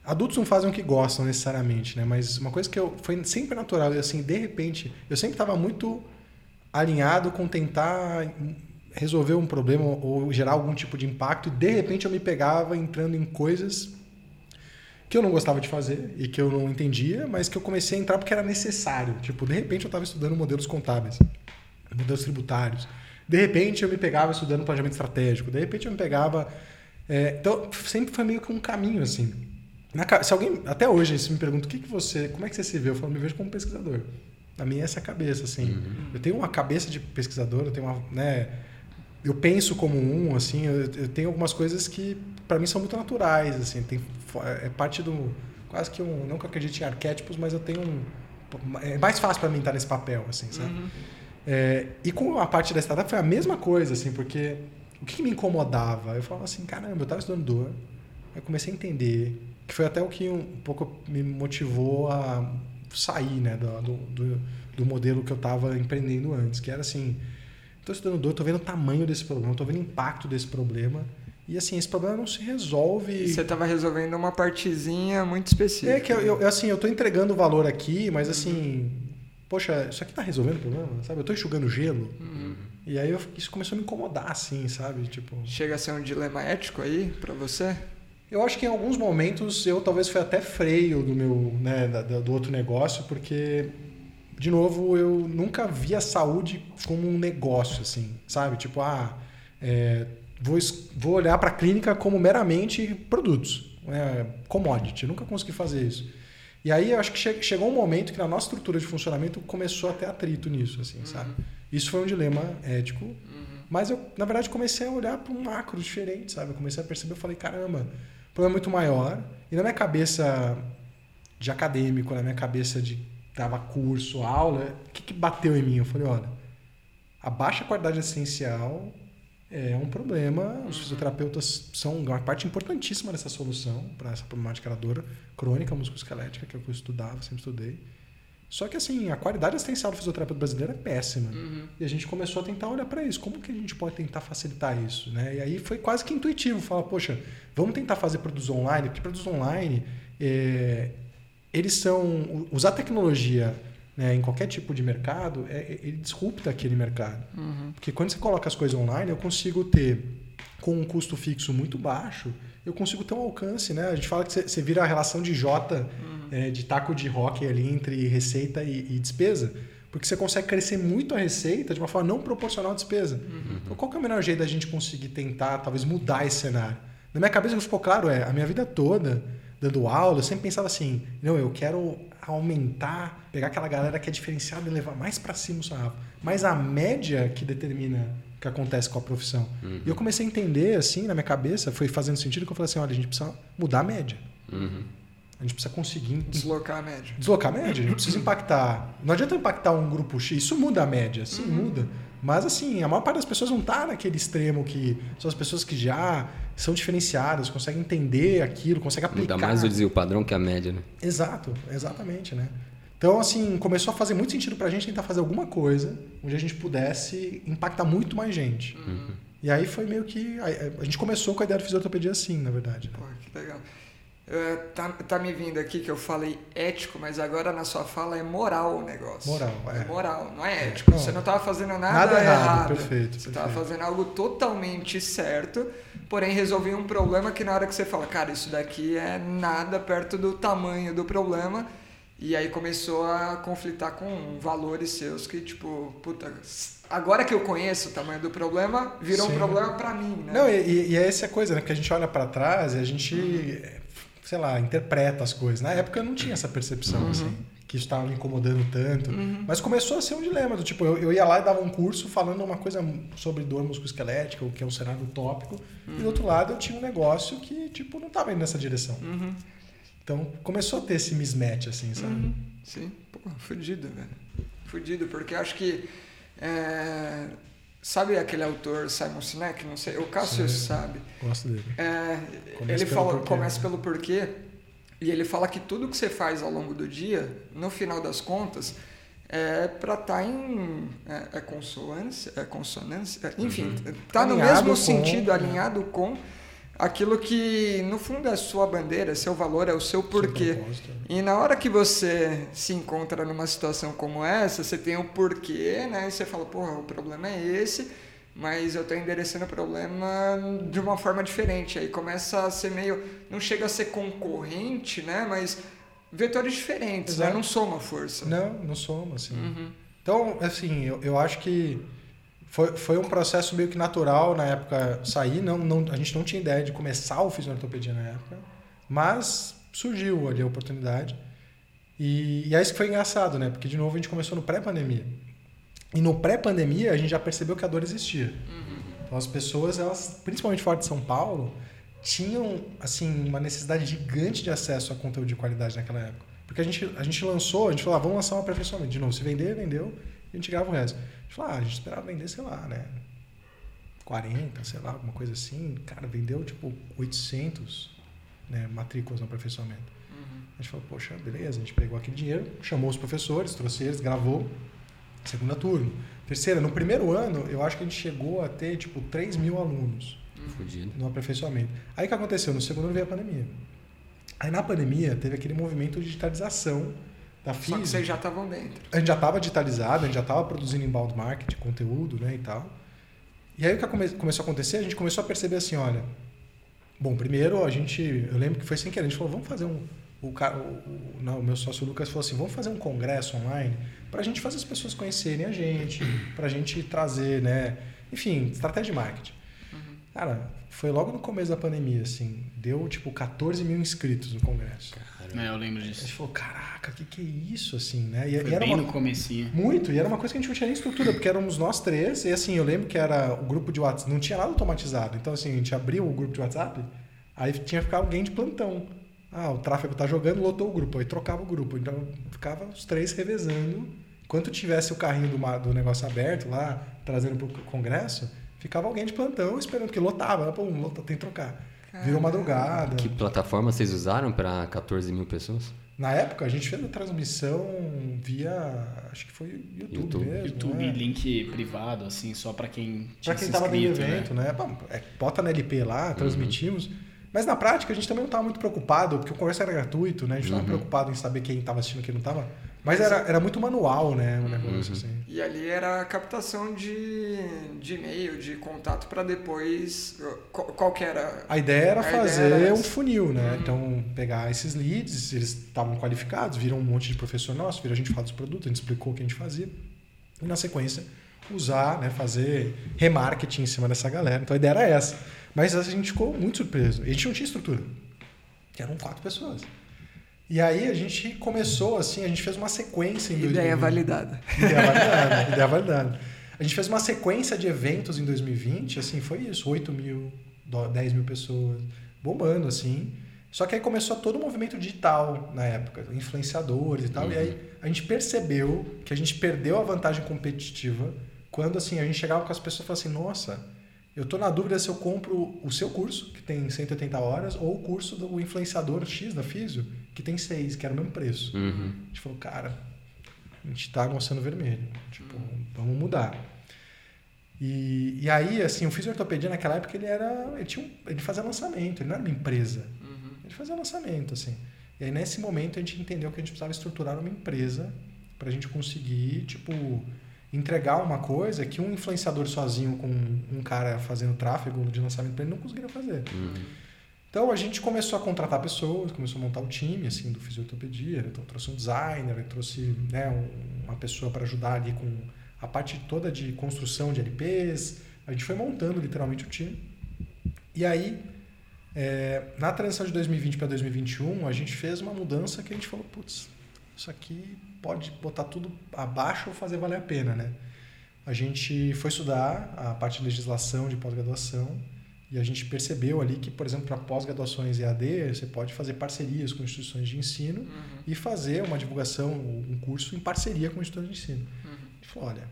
adultos não fazem o que gostam necessariamente, né? Mas uma coisa que eu, foi sempre natural, e assim, de repente, eu sempre estava muito alinhado com tentar resolver um problema ou gerar algum tipo de impacto, e de repente eu me pegava entrando em coisas que eu não gostava de fazer e que eu não entendia, mas que eu comecei a entrar porque era necessário. Tipo, de repente eu estava estudando modelos contábeis, modelos tributários. De repente eu me pegava estudando planejamento estratégico. De repente eu me pegava. é, então sempre foi meio que um caminho assim. Na se alguém até hoje se me pergunta o que, que você, como é que você se vê, eu falo, me vejo como pesquisador. A minha é essa cabeça assim. Eu tenho uma cabeça de pesquisador, eu tenho uma, né, eu penso como um, assim, eu, eu tenho algumas coisas que para mim são muito naturais, assim, tem, fo- é parte do quase que um, não que eu acredite em arquétipos, mas eu tenho um é mais fácil para mim estar nesse papel, assim, sabe? É, e com a parte da startup foi a mesma coisa, assim, porque o que me incomodava? Eu falava assim, caramba, eu estava estudando dor, eu comecei a entender, que foi até o que um pouco me motivou a sair, né, do, do, do, modelo que eu estava empreendendo antes, que era assim, estou estudando dor, estou vendo o tamanho desse problema, estou vendo o impacto desse problema, e assim, esse problema não se resolve... E você estava resolvendo uma partezinha muito específica. É que eu, eu- assim, eu tô entregando valor aqui, mas assim, poxa, isso aqui tá resolvendo o problema, sabe? Eu tô enxugando gelo. E aí eu- isso começou a me incomodar, assim, sabe? Tipo, Chega a ser um dilema ético aí para você? Eu acho que em alguns momentos eu talvez fui até freio do meu, né, do outro negócio, porque de novo eu nunca vi a saúde como um negócio, assim, sabe? Tipo, ah, é, vou, vou olhar para a clínica como meramente produtos, né? commodity. Eu nunca consegui fazer isso. E aí eu acho que che- chegou um momento que na nossa estrutura de funcionamento começou a ter atrito nisso, assim, sabe? Isso foi um dilema ético. Mas eu, na verdade, comecei a olhar para um macro diferente, sabe? Eu comecei a perceber, eu falei, caramba, problema é muito maior. E na minha cabeça de acadêmico, na minha cabeça de dava curso, aula, o que, que bateu em mim? Eu falei, olha, a baixa qualidade assistencial é um problema. Os fisioterapeutas são uma parte importantíssima dessa solução para essa problemática da dor crônica musculoesquelética, que é o que eu estudava, sempre estudei. Só que assim, a qualidade assistencial do fisioterapeuta brasileiro é péssima. E a gente começou a tentar olhar para isso. Como que a gente pode tentar facilitar isso? Né? E aí foi quase que intuitivo. Falar, poxa, vamos tentar fazer produtos online, porque produtos online, é, eles são... Usar tecnologia né, em qualquer tipo de mercado, é, é- ele disrupta aquele mercado. Porque quando você coloca as coisas online, eu consigo ter, com um custo fixo muito baixo, eu consigo ter um alcance. Né? A gente fala que você, você vira a relação de J, é, de taco de rock ali entre receita e, e despesa. Porque você consegue crescer muito a receita de uma forma não proporcional à despesa. Então, qual que é o melhor jeito da gente conseguir tentar, talvez, mudar esse cenário? Na minha cabeça, o que ficou claro é, a minha vida toda, dando aula, eu sempre pensava assim, não, eu quero aumentar, pegar aquela galera que é diferenciada e levar mais para cima o sarrafo. Mas a média que determina o que acontece com a profissão. E eu comecei a entender, assim, na minha cabeça, foi fazendo sentido que eu falei assim, olha, a gente precisa mudar a média. Uhum. A gente precisa conseguir Deslocar a média. deslocar a média, a gente precisa impactar. Não adianta impactar um grupo X, isso muda a média, sim, muda. Mas assim, a maior parte das pessoas não está naquele extremo que são as pessoas que já são diferenciadas, conseguem entender aquilo, conseguem aplicar. Muda mais o desvio padrão que a média, né? Exato, exatamente, né? Então, assim, começou a fazer muito sentido pra gente tentar fazer alguma coisa onde a gente pudesse impactar muito mais gente. E aí foi meio que. A, a gente começou com a ideia de fisioterapia assim, na verdade. né? Pô, que legal. É, tá, tá me vindo aqui que eu falei ético, mas agora na sua fala é moral o negócio. Moral, é. moral, não é ético. Não. Você não estava fazendo nada, Nada errado, errado. perfeito, Você estava fazendo algo totalmente certo, porém resolvia um problema que na hora que você fala, cara, isso daqui é nada perto do tamanho do problema. E aí começou a conflitar com valores seus que, tipo, puta, agora que eu conheço o tamanho do problema, virou um Sim. problema pra mim, né? Não, e, e é essa coisa, né? Porque a gente olha pra trás e a gente, sei lá, interpreta as coisas. Na época eu não tinha essa percepção, assim, que isso estava me incomodando tanto. Mas começou a ser um dilema, do tipo, eu, eu ia lá e dava um curso falando uma coisa sobre dor musculoesquelética, o que é um cenário utópico, e do outro lado eu tinha um negócio que, tipo, não estava indo nessa direção. Uhum. Então começou a ter esse mismatch, assim, sabe? Sim, pô, fudido, velho. Fudido, porque acho que. é, Sabe aquele autor Simon Sinek? Não sei, o Cássio Sim. sabe. Gosto dele. É, ele fala, porquê. começa pelo porquê e ele fala que tudo que você faz ao longo do dia, no final das contas, é para estar em é, é consonância, é consonância, enfim, tá no Alinhado mesmo com- sentido, alinhado com aquilo que no fundo é sua bandeira, é seu valor, é o seu porquê. propósito. E na hora que você se encontra numa situação como essa, você tem o porquê, né? E você fala, porra, o problema é esse, mas eu tô endereçando o problema de uma forma diferente. Aí começa a ser meio. Não chega a ser concorrente, né? Mas vetores diferentes, né? Exato. Não soma força. Não, não somos, assim. Uhum. Então, assim, eu, eu acho que foi, foi um processo meio que natural na época sair. Não, não, a gente não tinha ideia de começar o fisioterapia na época, mas surgiu ali a oportunidade. E, e é isso que foi engraçado, né? Porque, de novo, a gente começou no pré-pandemia. E no pré-pandemia, a gente já percebeu que a dor existia. Então, as pessoas, elas, principalmente fora de São Paulo, tinham, assim, uma necessidade gigante de acesso a conteúdo de qualidade naquela época. Porque a gente, a gente lançou, a gente falou, ah, vamos lançar um aperfeiçoamento. De novo, se vender, vendeu, a gente grava o resto. A gente falou, ah, a gente esperava vender, sei lá, né? 40, sei lá, alguma coisa assim. Cara, vendeu tipo 800 né, matrículas no aperfeiçoamento. A gente falou, poxa, beleza, a gente pegou aquele dinheiro, chamou os professores, trouxe eles, gravou, segunda turma. Terceira, no primeiro ano, eu acho que a gente chegou a ter tipo 3 mil alunos Fudido. no aperfeiçoamento. Aí o que aconteceu? No segundo ano veio a pandemia. Aí na pandemia teve aquele movimento de digitalização da Só que vocês já estavam dentro. A gente já estava digitalizado, a gente já estava produzindo inbound marketing, conteúdo, né, e tal. E aí o que come- começou a acontecer? A gente começou a perceber assim, olha, bom, primeiro a gente, eu lembro que foi sem querer, a gente falou, vamos fazer um, o, ca- o, não, o meu sócio Lucas falou assim, vamos fazer um congresso online para a gente fazer as pessoas conhecerem a gente, para a gente trazer, né, enfim, estratégia de marketing. Cara, foi logo no começo da pandemia, assim, deu tipo 14 mil inscritos no congresso. É, eu lembro A disso. gente falou, caraca, o que, que é isso, assim, né? E, Foi e era bem uma, no comecinho. muito, e era uma coisa que a gente não tinha nem estrutura, porque éramos nós três, e assim, eu lembro que era o grupo de WhatsApp, não tinha nada automatizado. Então, assim, a gente abriu o grupo de WhatsApp, aí tinha que ficar alguém de plantão. Ah, o tráfego tá jogando, lotou o grupo, aí trocava o grupo. Então, ficava os três revezando. Enquanto tivesse o carrinho do, do negócio aberto lá, trazendo pro congresso, ficava alguém de plantão esperando, que lotava. Pô, lota, tem que trocar. Virou madrugada. Que plataforma vocês usaram para 14 mil pessoas? Na época, a gente fez a transmissão via, acho que foi YouTube, YouTube. mesmo. YouTube, né? link privado, assim, só pra quem tinha Pra quem se tava dentro do inscrito, né? evento, né? Bom, é, bota na LP lá, transmitimos. Mas na prática a gente também não estava muito preocupado, porque o curso era gratuito, né? A gente não estava Uhum. preocupado em saber quem estava assistindo e quem não estava. Mas era, era muito manual, né? O negócio, Uhum. assim. E ali era a captação de, de e-mail, de contato para depois. Qual, qual que era? A ideia era A ideia fazer era um funil, né? Uhum. Então, pegar esses leads, eles estavam qualificados, viram um monte de professor nosso, viram a gente falar dos produtos, a gente explicou o que a gente fazia. E na sequência, usar, né? Fazer remarketing em cima dessa galera. Então a ideia era essa. Mas a gente ficou muito surpreso. E a gente não tinha estrutura. Que eram quatro pessoas. E aí a gente começou assim, a gente fez uma sequência em Ideia 2020. validada. Ideia validada, ideia validada. A gente fez uma sequência de eventos em 2020, assim, foi isso, 8 mil, do- 10 mil pessoas, bombando, assim. Só que aí começou todo o movimento digital na época, influenciadores e tal, Uhum. e aí a gente percebeu que a gente perdeu a vantagem competitiva quando, assim, a gente chegava com as pessoas e falava assim, nossa, eu tô na dúvida se eu compro o seu curso, que tem 180 horas, ou o curso do influenciador X da Físio, que tem 6, que era o mesmo preço. Uhum. A gente falou, cara, a gente tá mostrando vermelho. Tipo, vamos mudar. E, e aí, assim, o fisioortopedia naquela época ele era. Ele, tinha um- ele fazia lançamento, ele não era uma empresa. Ele fazia lançamento, assim. E aí, nesse momento, a gente entendeu que a gente precisava estruturar uma empresa para a gente conseguir, tipo, entregar uma coisa que um influenciador sozinho com um cara fazendo tráfego de lançamento para ele não conseguiria fazer. Uhum. Então a gente começou a contratar pessoas, começou a montar o time assim do fisioterapia, então trouxe um designer, trouxe né, um- uma pessoa para ajudar ali com a parte toda de construção de LPs. A gente foi montando literalmente o time. E aí é, na transição de 2020 para 2021 a gente fez uma mudança que a gente falou, putz, isso aqui pode botar tudo abaixo ou fazer valer a pena, né? A gente foi estudar a parte de legislação de pós-graduação e a gente percebeu ali que, por exemplo, para pós-graduações EAD, você pode fazer parcerias com instituições de ensino e fazer uma divulgação, um curso em parceria com instituições de ensino. A gente falou, olha,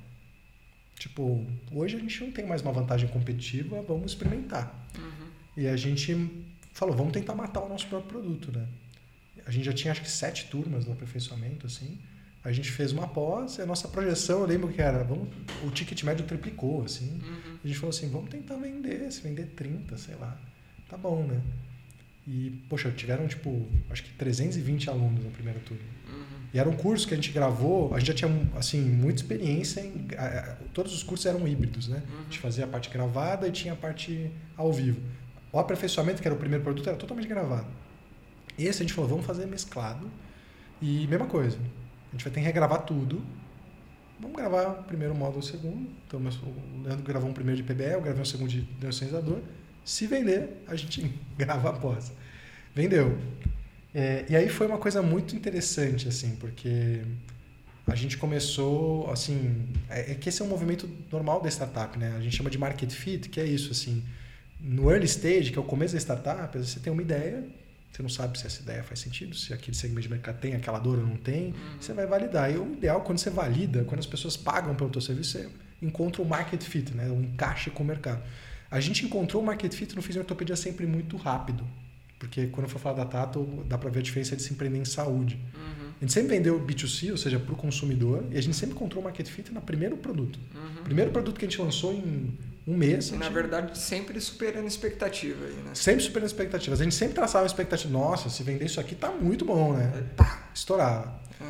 tipo, hoje a gente não tem mais uma vantagem competitiva, vamos experimentar. E a gente falou, vamos tentar matar o nosso próprio produto, né? A gente já tinha acho que sete turmas do aperfeiçoamento, assim. A gente fez uma pós e a nossa projeção, eu lembro que era, vamos, o ticket médio triplicou, assim. A gente falou assim, vamos tentar vender, se vender 30, sei lá. Tá bom, né? E, poxa, tiveram, tipo, acho que 320 alunos no primeiro turno. E era um curso que a gente gravou, a gente já tinha, assim, muita experiência em... a- Todos os cursos eram híbridos, né? A gente fazia a parte gravada e tinha a parte ao vivo. O aperfeiçoamento, que era o primeiro produto, era totalmente gravado. Esse a gente falou, vamos fazer mesclado. E mesma coisa, a gente vai ter que regravar tudo. Vamos gravar o primeiro módulo, o segundo. Então, o Leandro gravou um primeiro de PBL, eu gravei um segundo de neurocientizador. Se vender, a gente grava após. Vendeu. É, e aí foi uma coisa muito interessante, assim, porque a gente começou, assim, é, é que esse é um movimento normal da startup, né? A gente chama de market fit, que é isso, assim, no early stage, que é o começo da startup, você tem uma ideia, você não sabe se essa ideia faz sentido, se aquele segmento de mercado tem aquela dor ou não tem, você vai validar. E o ideal, quando você valida, quando as pessoas pagam pelo teu serviço, você encontra o market fit, né? o encaixe com o mercado. A gente encontrou o market fit no fisioterapia sempre muito rápido, porque quando eu for falar da Tato, dá para ver a diferença de se empreender em saúde. A gente sempre vendeu B2C, ou seja, para o consumidor, e a gente sempre encontrou o market fit no primeiro produto. O primeiro produto que a gente lançou em um mês, E, na verdade, sempre superando expectativa aí, né? sempre superando expectativas. A gente sempre traçava a expectativa, nossa, se vender isso aqui tá muito bom, né? Pá! Estourava. É.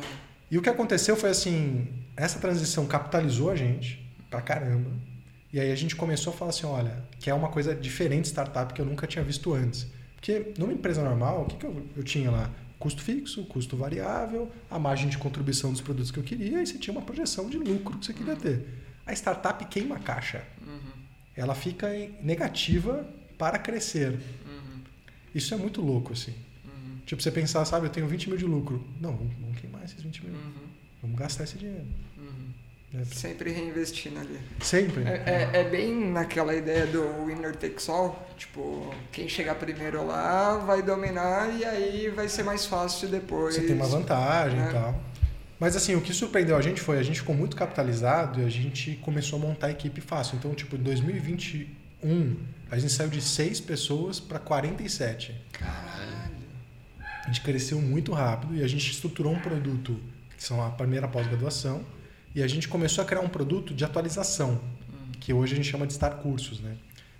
E o que aconteceu foi assim, essa transição capitalizou a gente pra caramba. E aí a gente começou a falar assim, olha, que é uma coisa diferente de startup que eu nunca tinha visto antes. Porque numa empresa normal, o que, que eu, eu tinha lá? Custo fixo, custo variável, a margem de contribuição dos produtos que eu queria, e você tinha uma projeção de lucro que você queria ter. A startup queima a caixa. Ela fica negativa para crescer. Isso é muito louco, assim. Tipo, você pensar, sabe, eu tenho 20 mil de lucro. Não, vamos queimar esses 20 mil. Vamos gastar esse dinheiro. É, Sempre reinvestindo ali. sempre. É, é- é bem naquela ideia do winner takes all. Tipo, quem chegar primeiro lá vai dominar e aí vai ser mais fácil depois. Você tem uma vantagem É. e tal. Mas assim, o que surpreendeu a gente foi, a gente ficou muito capitalizado e a gente começou a montar a equipe fácil. Então, tipo, em 2021, a gente saiu de 6 pessoas para 47. Caralho. A gente cresceu muito rápido e a gente estruturou um produto, que são a primeira pós-graduação, e a gente começou a criar um produto de atualização, que hoje a gente chama de Star Cursos, né?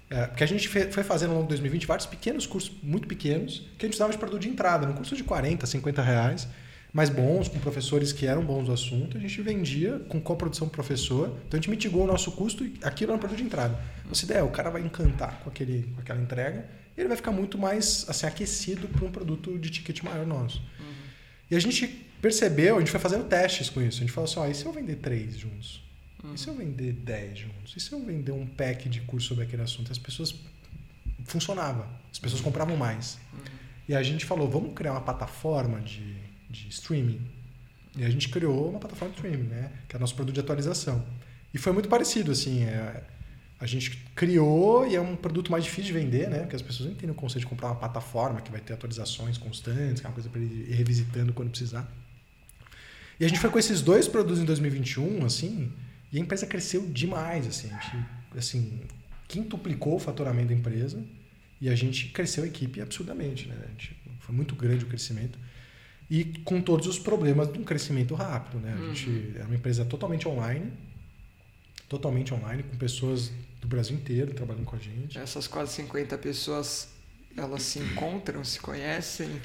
É, porque a gente foi fazendo ao longo de 2020 vários pequenos cursos, muito pequenos, que a gente usava de produto de entrada, num curso de 40, 50 reais, mas bons, com professores que eram bons do assunto, a gente vendia com coprodução professor, então a gente mitigou o nosso custo e aquilo era um produto de entrada. Nossa ideia é, o cara vai encantar com, aquele, com aquela entrega e ele vai ficar muito mais assim, aquecido para um produto de ticket maior nosso. E a gente percebeu, a gente foi fazendo testes com isso, a gente falou assim, ó, e se eu vender três juntos? E se eu vender 10 juntos? E se eu vender um pack de curso sobre aquele assunto? As pessoas. Funcionava. As pessoas compravam mais. E a gente falou, vamos criar uma plataforma de, de streaming. E a gente criou uma plataforma de streaming, né? Que é o nosso produto de atualização. E foi muito parecido, assim. é, a gente criou e é um produto mais difícil de vender, né? Porque as pessoas não entendem o conceito de comprar uma plataforma que vai ter atualizações constantes, que é uma coisa para ir revisitando quando precisar. E a gente foi com esses dois produtos em 2021, assim, e a empresa cresceu demais, assim, a gente, assim, quintuplicou o faturamento da empresa e a gente cresceu a equipe absurdamente, né? Gente, foi muito grande o crescimento e com todos os problemas de um crescimento rápido, né? A gente é uma empresa totalmente online, totalmente online, com pessoas do Brasil inteiro trabalhando com a gente. Essas quase 50 pessoas, elas se encontram, se conhecem.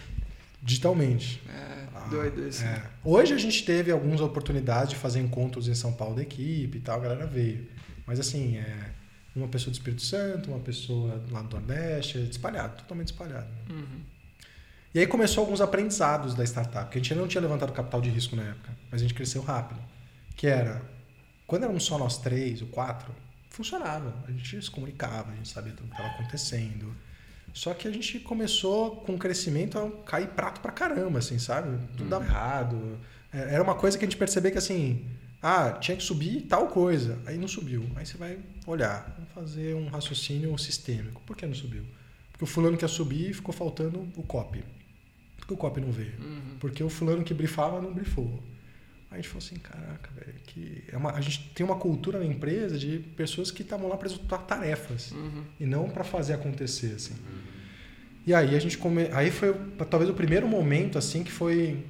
Digitalmente. É Ah, doido isso. é. Hoje a gente teve algumas oportunidades de fazer encontros em São Paulo da equipe e tal, a galera veio. Mas assim, é uma pessoa do Espírito Santo, uma pessoa lá do Nordeste, é espalhado, totalmente espalhado. né? Uhum. E aí começou alguns aprendizados da startup, que a gente ainda não tinha levantado capital de risco na época, mas a gente cresceu rápido. Que era, quando éramos só nós três ou quatro, funcionava. A gente se comunicava, a gente sabia tudo que estava acontecendo. Só que a gente começou com o crescimento a cair prato pra caramba, assim, sabe? Tudo dava errado. É, Era uma coisa que a gente percebia que assim, ah, tinha que subir tal coisa. Aí não subiu. Aí você vai olhar, vamos fazer um raciocínio sistêmico. Por que não subiu? Porque o fulano quer subir e ficou faltando o copy. Que o copy não veio? Uhum. Porque o fulano que brifava não brifou. Aí a gente falou assim, caraca, velho, que é uma, a gente tem uma cultura na empresa de pessoas que estavam lá para executar tarefas Uhum. e não para fazer acontecer, assim. E aí a gente come... aí foi talvez o primeiro momento assim que foi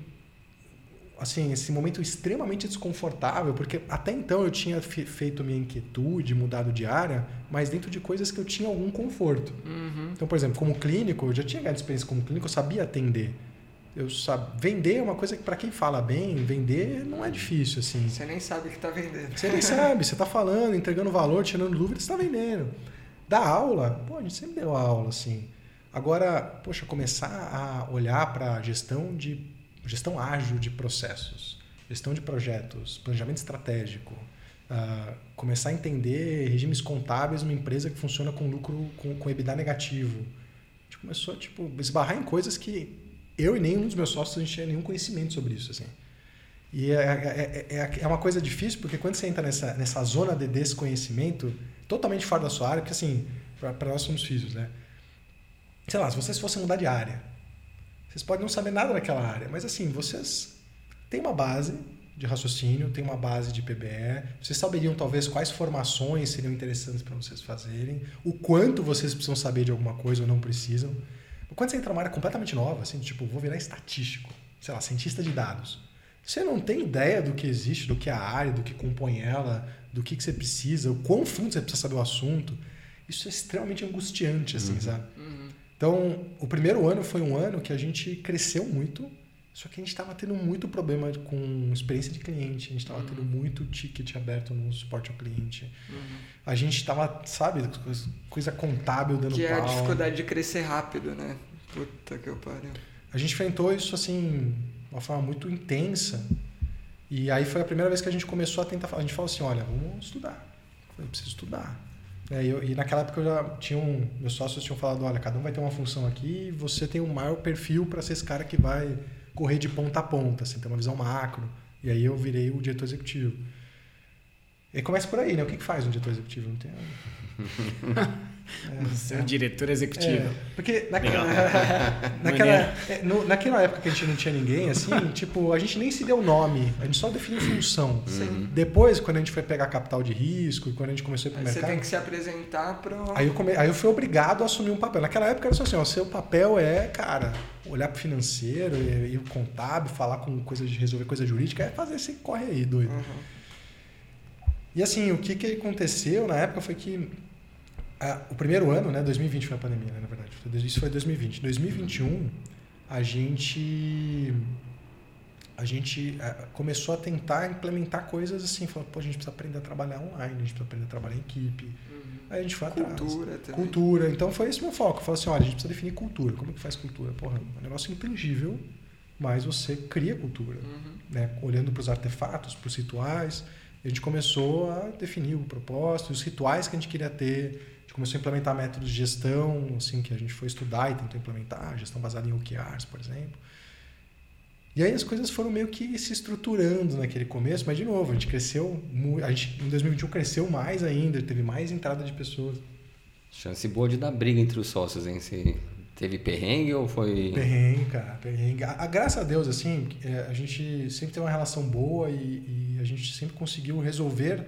assim, esse momento extremamente desconfortável, porque até então eu tinha fe- feito minha inquietude, mudado de área, mas dentro de coisas que eu tinha algum conforto. Uhum. Então, por exemplo, como clínico, eu já tinha ganhado experiência como clínico, eu sabia atender. Eu sab... Vender é uma coisa que, para quem fala bem, vender não é difícil, assim. Você nem sabe o que está vendendo. Você nem sabe, você está falando, entregando valor, tirando dúvida, você está vendendo. Da aula, pô, a gente sempre deu aula, assim. Agora, poxa, começar a olhar para gestão de gestão ágil de processos, gestão de projetos, planejamento estratégico, ah, começar a entender regimes contábeis numa empresa que funciona com lucro com, com EBITDA negativo. A gente começou a tipo, esbarrar em coisas que eu e nenhum dos meus sócios a gente tinha nenhum conhecimento sobre isso. Assim. E é, é, é, é uma coisa difícil, porque quando você entra nessa, nessa zona de desconhecimento, totalmente fora da sua área, porque assim, para nós somos físicos, né? Sei lá, se vocês fossem mudar de área, vocês podem não saber nada daquela área, mas assim, vocês têm uma base de raciocínio, têm uma base de PBE, vocês saberiam talvez quais formações seriam interessantes para vocês fazerem, o quanto vocês precisam saber de alguma coisa ou não precisam. Quando você entra numa área completamente nova, assim, tipo, vou virar estatístico, sei lá, cientista de dados. Você não tem ideia do que existe, do que é a área, do que compõe ela, do que, que você precisa, o quão fundo você precisa saber o assunto. Isso é extremamente angustiante, assim, sabe? Uhum. Então, o primeiro ano foi um ano que a gente cresceu muito, só que a gente estava tendo muito problema com experiência de cliente, a gente estava tendo muito ticket aberto no suporte ao cliente. Uhum. A gente estava, sabe, coisa- contábil dando Que é a pau. dificuldade de crescer rápido, né? Puta que pariu. A gente enfrentou isso assim, de uma forma muito intensa. E aí foi a primeira vez que a gente começou a tentar falar. A gente falou assim: olha, vamos estudar. Eu falei, preciso estudar. É, e, eu- e naquela época eu já tinha um, meus sócios tinham falado: olha, cada um vai ter uma função aqui e você tem um maior perfil para ser esse cara que vai correr de ponta a ponta, assim, ter uma visão macro. E aí eu virei o diretor executivo. E começa por aí, né? O que, que faz um diretor executivo? Não tem. É, Você é é. o diretor executivo. É, porque naquela, naquela, é, no- naquela época que a gente não tinha ninguém, assim, tipo, a gente nem se deu nome, a gente só definiu função. Sim. Depois, quando a gente foi pegar capital de risco, e quando a gente começou a ir pro Aí você mercado, tem que se apresentar pro. aí, eu come- aí eu fui obrigado a assumir um papel. Naquela época era só assim, ó, seu papel é, cara, olhar pro financeiro e, e o contábil, falar com coisa de resolver coisa jurídica, é fazer esse corre aí, doido. Uhum. E assim, o que, que aconteceu na época foi que a- o primeiro ano, né, 2020 foi a pandemia, né, na verdade. Isso foi 2020. 2021, a gente a gente eh, começou a tentar implementar coisas assim, falou, pô, a gente precisa aprender a trabalhar online, a gente precisa aprender a trabalhar em equipe. Aí a gente foi atrás. Cultura também. Cultura. Então foi esse o meu foco. Eu falei assim, olha, a gente precisa definir cultura. Como é que faz cultura? Porra, é um negócio intangível, mas você cria cultura. Uhum. Né? Olhando para os artefatos, para os rituais. A gente começou a definir o propósito, os rituais que a gente queria ter. A gente começou a implementar métodos de gestão, assim, que a gente foi estudar e tentou implementar, gestão baseada em OKRs, por exemplo. E aí as coisas foram meio que se estruturando naquele começo, mas de novo, a gente cresceu, a gente em 2021 cresceu mais ainda, teve mais entrada de pessoas. Chance boa de dar briga entre os sócios, hein? Se teve perrengue ou foi. Perrengue, cara, perrengue. A, a- graças a Deus, assim, é, a gente sempre teve uma relação boa e, e a gente sempre conseguiu resolver.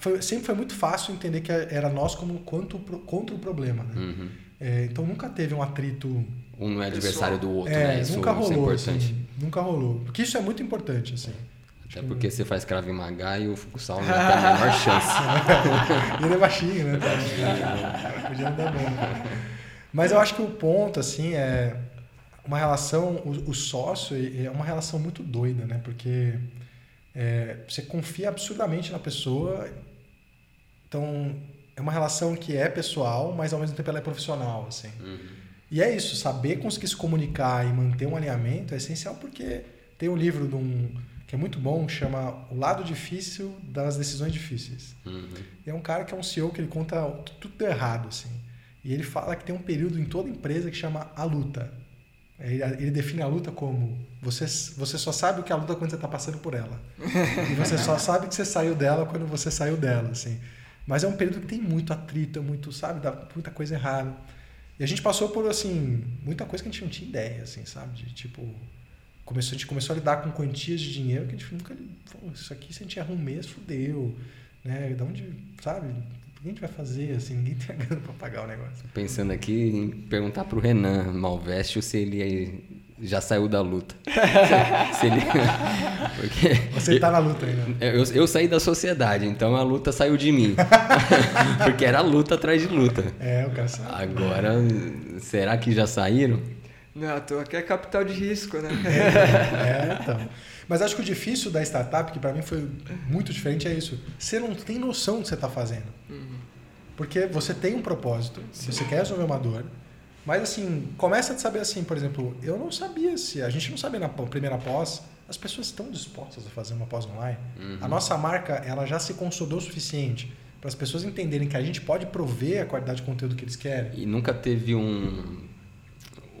Foi- sempre foi muito fácil entender que era nós como quanto, contra o problema, né? Uhum. É, então nunca teve um atrito. Um não é adversário do outro, é, né? Isso, nunca isso é rolou, importante. assim, nunca rolou. Porque isso é muito importante, assim. Até porque você faz Krav Maga e o Fukusawa não tem a menor chance. Ele é baixinho, né? Podia não dar bom. Mas eu acho que o ponto, assim, é uma relação, o, o sócio é uma relação muito doida, né? Porque é, você confia absurdamente na pessoa, então é uma relação que é pessoal, mas ao mesmo tempo ela é profissional, assim. E é isso, saber conseguir se comunicar e manter um alinhamento é essencial porque tem um livro de um, que é muito bom, chama O Lado Difícil das Decisões Difíceis. Uhum. E é um cara que é um CEO que ele conta tudo errado, assim. E ele fala que tem um período em toda empresa que chama a luta. Ele, define a luta como você, você só sabe o que é a luta quando você está passando por ela. e você só sabe que você saiu dela quando você saiu dela, assim. Mas é um período que tem muito atrito, muito, sabe, dá muita coisa errada. E a gente passou por, assim, muita coisa que a gente não tinha ideia, assim, sabe? De, tipo, começou, a gente começou a lidar com quantias de dinheiro que a gente nunca... Pô, isso aqui, se a gente erra um mês, fudeu. Né? Da onde, sabe? O que a gente vai fazer, assim? Ninguém tem a grana pra pagar o negócio. Pensando aqui em perguntar pro Renan Malveste se ele já saiu da luta. se ele... Porque Você tá na luta ainda. eu, eu saí da sociedade, então a luta saiu de mim. Porque era luta atrás de luta. É, o cara sabe. Agora, será que já saíram? Não, à toa que é capital de risco, né? É, então. Mas acho que o difícil da startup, que para mim foi muito diferente, é isso. Você não tem noção do que você está fazendo. Porque você tem um propósito, você quer resolver uma dor, mas assim, começa a saber assim, por exemplo, eu não sabia se, a gente não sabia na primeira pós, as pessoas estão dispostas a fazer uma pós online. A nossa marca, ela já se consolidou o suficiente para as pessoas entenderem que a gente pode prover a qualidade de conteúdo que eles querem. E nunca teve um,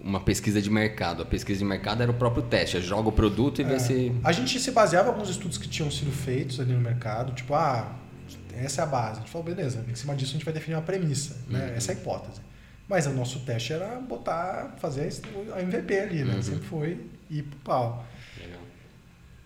uma pesquisa de mercado. A pesquisa de mercado era o próprio teste. Joga o produto e vê É. se. A gente se baseava em alguns estudos que tinham sido feitos ali no mercado, tipo, ah, essa é a base. A gente falou, beleza, em cima disso a gente vai definir uma premissa, né? Uhum. essa é a hipótese. Mas o nosso teste era botar, fazer a MVP ali, né? Uhum. Sempre foi ir pro pau.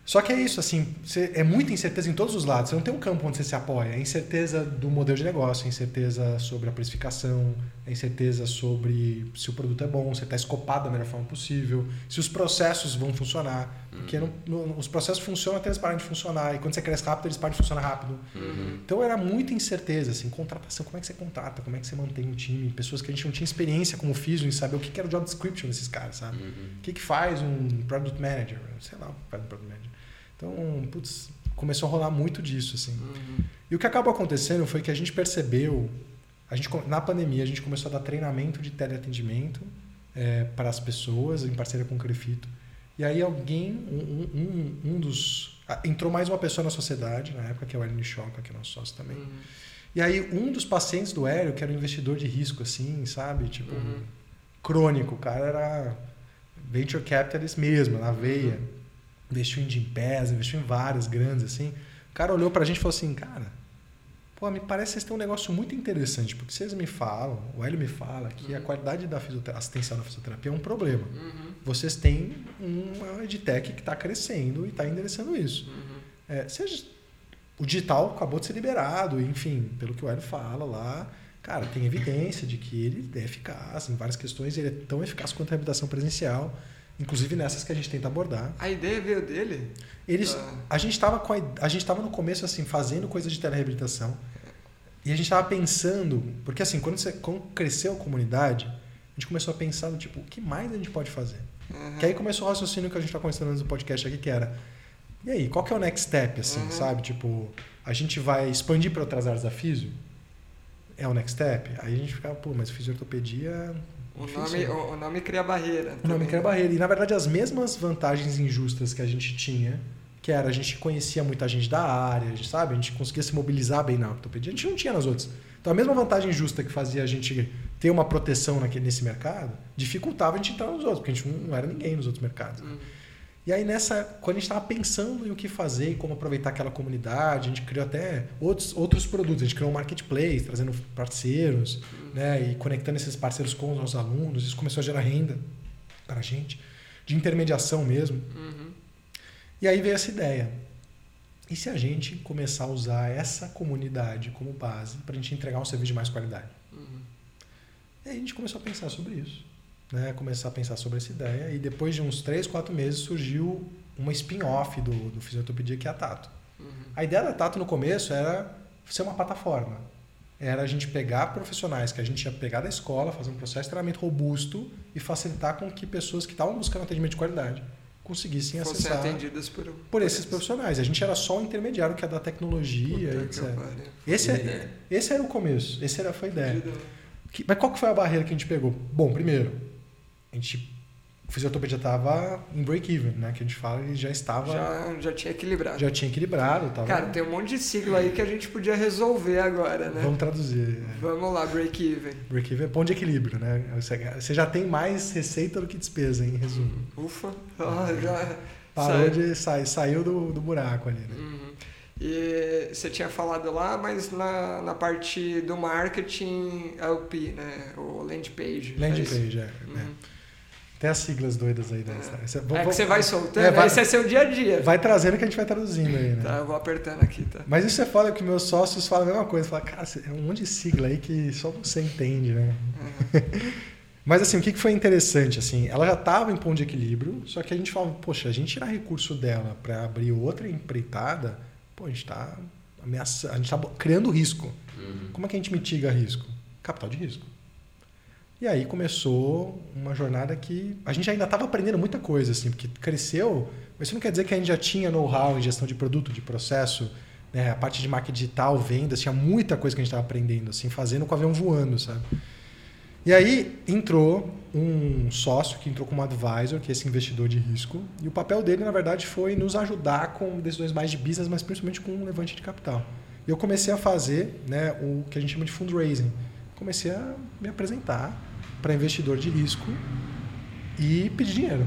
Só que é isso, assim, é muita incerteza em todos os lados. Você não tem um campo onde você se apoia. É incerteza do modelo de negócio, é incerteza sobre a precificação, é incerteza sobre se o produto é bom, se está escopado da melhor forma possível, se os processos vão funcionar. Porque não- não- os processos funcionam até eles pararem de funcionar. E quando você cresce rápido, eles param de funcionar rápido. Então era muita incerteza, assim, contratação, como é que você contrata, como é que você mantém um time, pessoas que a gente não tinha experiência como Fisio em saber o que era o job description desses caras, sabe? O que, que faz um product manager, sei lá, faz um product manager. Então, putz, começou a rolar muito disso, assim. E o que acabou acontecendo foi que a gente percebeu, a gente, na pandemia, a gente começou a dar treinamento de teleatendimento é, para as pessoas, em parceria com o Crefito. E aí alguém, um, um, um dos... Entrou mais uma pessoa na sociedade, na época, que é o Hélio Nichoca, que é nosso sócio também. E aí um dos pacientes do Hélio, que era um investidor de risco, assim, sabe? Tipo, crônico, o cara era venture capitalist mesmo, na veia. Investiu em Gimpass, investiu em várias grandes, assim. O cara olhou pra gente e falou assim, cara, pô, me parece que vocês têm um negócio muito interessante, porque vocês me falam, o Hélio me fala que a qualidade da assistencial da fisioterapia é um problema. Vocês têm uma edtech que está crescendo e está endereçando isso. É, seja, o digital acabou de ser liberado, enfim, pelo que o Hélio fala lá, cara, tem evidência de que ele é eficaz em várias questões, ele é tão eficaz quanto a reabilitação presencial, inclusive nessas que a gente tenta abordar. A ideia veio dele? Eles, Ah. a gente estava a, a gente no começo assim fazendo coisa de telereabilitação E a gente estava pensando, porque assim, quando, você, quando cresceu a comunidade, a gente começou a pensar no tipo, o que mais a gente pode fazer? Uhum. Que aí começou o raciocínio que a gente está conversando antes do podcast aqui, que era, e aí, qual que é o next step, assim, Uhum. sabe? Tipo, a gente vai expandir para outras áreas da físio? É o next step? Aí a gente ficava, pô, mas fisioortopedia... O nome, né? o, o nome cria barreira. O nome também. cria barreira. E na verdade as mesmas vantagens injustas que a gente tinha, que era a gente conhecia muita gente da área, a gente, sabe? A gente conseguia se mobilizar bem na ortopedia, a gente não tinha nas outras. Então a mesma vantagem justa que fazia a gente ter uma proteção naquele, nesse mercado, dificultava a gente entrar nos outros, porque a gente não era ninguém nos outros mercados. Uhum. E aí nessa, quando a gente estava pensando em o que fazer e como aproveitar aquela comunidade, a gente criou até outros, outros produtos. A gente criou um marketplace, trazendo parceiros, né, e conectando esses parceiros com os nossos alunos. Isso começou a gerar renda para a gente, de intermediação mesmo. Uhum. E aí veio essa ideia. E se a gente começar a usar essa comunidade como base para a gente entregar um serviço de mais qualidade? Uhum. E aí a gente começou a pensar sobre isso. Né? Começar a pensar sobre essa ideia. E depois de uns 3, 4 meses surgiu uma spin-off do, do Fisiotopedia, que é a Tato. Uhum. A ideia da Tato no começo era ser uma plataforma. Era a gente pegar profissionais que a gente ia pegar da escola, fazer um processo de treinamento robusto e facilitar com que pessoas que estavam buscando atendimento de qualidade conseguissem Fossem acessar atendidas por, por esses profissionais. A gente era só o intermediário que é da tecnologia, Puta etc. Esse, é, esse era o começo, esse era, foi a ideia. Que- mas qual que foi a barreira que a gente pegou? Bom, primeiro, a gente, o fisioterapeuta estava em break-even, né? Que a gente fala, ele já estava, já, Já, já tinha equilibrado. tinha equilibrado, tava, Cara, tem um monte de sigla aí que a gente podia resolver agora, né? vamos traduzir. é, Vamos lá, break even. Break-even é ponto de equilíbrio, né? Você, já tem mais receita do que despesa, em resumo. Ufa, ah, já Parou saiu. de sair, saiu do, do buraco ali, né? Uhum. E você tinha falado lá, mas na, na parte do marketing LP, né? O land page. Landing é page, é. Uhum. é. Tem as siglas doidas aí. Né? Essa- É vamos- que você vai soltando, É, vai- esse é seu dia a dia. Vai trazendo que a gente vai traduzindo aí, né? Tá, eu vou apertando aqui, tá? Mas isso é foda que meus sócios falam a mesma coisa. Falam, cara, é um monte de sigla aí que só você entende, né? Uhum. Mas assim, o que que foi interessante? Assim, ela já estava em ponto de equilíbrio, só que a gente falava, poxa, a gente tirar recurso dela para abrir outra empreitada, pô, a gente está ameaçando, a gente está criando risco. Uhum. Como é que a gente mitiga risco? Capital de risco. E aí começou uma jornada que a gente ainda estava aprendendo muita coisa, assim, porque cresceu, mas isso não quer dizer que a gente já tinha know-how em gestão de produto, de processo, né? a parte de marketing digital, vendas, tinha muita coisa que a gente estava aprendendo, assim, fazendo com o avião voando, sabe? E aí entrou um sócio que entrou como advisor, que é esse investidor de risco, e o papel dele, na verdade, foi nos ajudar com decisões mais de business, mas principalmente com um levante de capital. E eu comecei a fazer né, o que a gente chama de fundraising. Comecei a me apresentar para investidor de risco e pedir dinheiro.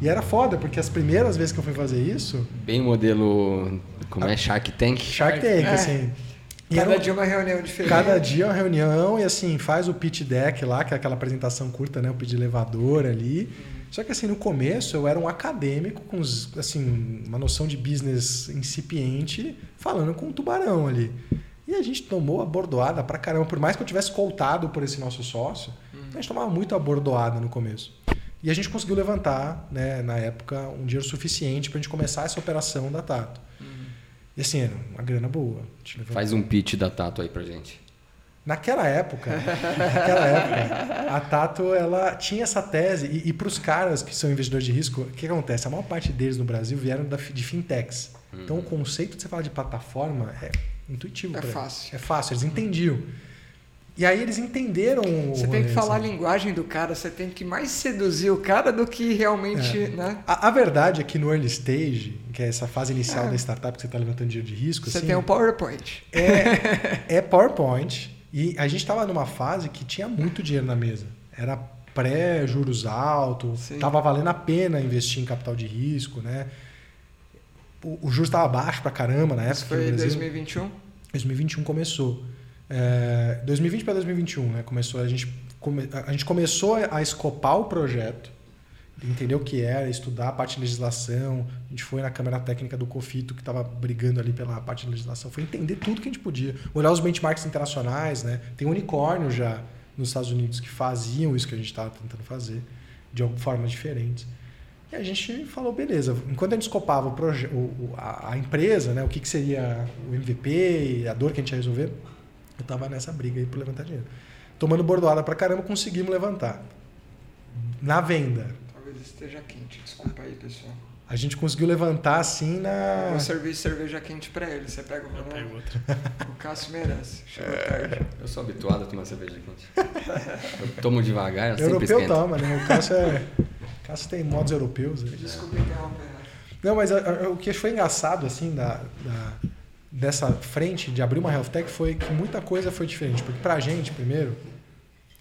E era foda, porque as primeiras vezes que eu fui fazer isso, Bem modelo. Como é Shark Tank? Shark Tank, É. assim. E Cada era um- dia uma reunião diferente. Cada dia uma reunião e assim, faz o pitch deck lá, que é aquela apresentação curta, né? O pitch elevador ali. Só que assim, no começo eu era um acadêmico com assim, uma noção de business incipiente, falando com um tubarão ali. E a gente tomou a bordoada pra caramba, por mais que eu tivesse coltado por esse nosso sócio, a gente tomava muito a bordoada no começo. E a gente conseguiu levantar, né, na época, um dinheiro suficiente pra gente começar essa operação da Tato. E assim, era uma grana boa. Faz um pitch da Tato aí pra gente. Naquela época, naquela época, a Tato ela tinha essa tese e, e para os caras que são investidores de risco, o que acontece? A maior parte deles no Brasil vieram da, de fintechs. Então o conceito de você falar de plataforma é intuitivo. É pra eles. fácil. É fácil, eles entendiam. E aí eles entenderam. o Você tem que falar a linguagem do cara, você tem que mais seduzir o cara do que realmente, É. né? A, a verdade é que no early stage, que é essa fase inicial É. da startup que você está levantando dinheiro de risco, Você assim, tem um PowerPoint. é, é PowerPoint e a gente estava numa fase que tinha muito dinheiro na mesa. Era pré-juros alto, estava valendo a pena investir em capital de risco, né? O, o juros estava baixo pra caramba na Isso época aqui foi em Brasil. 2021? 2021 começou. É, 2020 para 2021, né? Começou a gente come, a gente começou a escopar o projeto, entender o que era, estudar a parte de legislação. A gente foi na Câmara Técnica do Cofito que estava brigando ali pela parte de legislação, foi entender tudo que a gente podia, olhar os benchmarks internacionais, né? Tem unicórnio já nos Estados Unidos que faziam isso que a gente estava tentando fazer de alguma forma diferente. E a gente falou, beleza, enquanto a gente escopava o proje- o- o- a, a empresa, né, o que, que seria o MVP, a dor que a gente ia resolver, eu tava nessa briga aí por levantar dinheiro. Tomando bordoada pra caramba, conseguimos levantar. Na venda, Talvez esteja quente, desculpa aí, pessoal. a gente conseguiu levantar assim na. Vou servir cerveja quente pra ele. Você pega o Eu meu? pego outra. O Cássio merece. Chegou tarde. Eu sou habituado a tomar cerveja quente. Eu tomo devagar, sempre Europeu esquenta. toma, né? O Cássio, é... o Cássio tem modos europeus. aí. Desculpa interromper. Não, mas a- a- o que foi engraçado, assim, da, da- dessa frente de abrir uma health tech foi que muita coisa foi diferente. Porque pra gente, primeiro,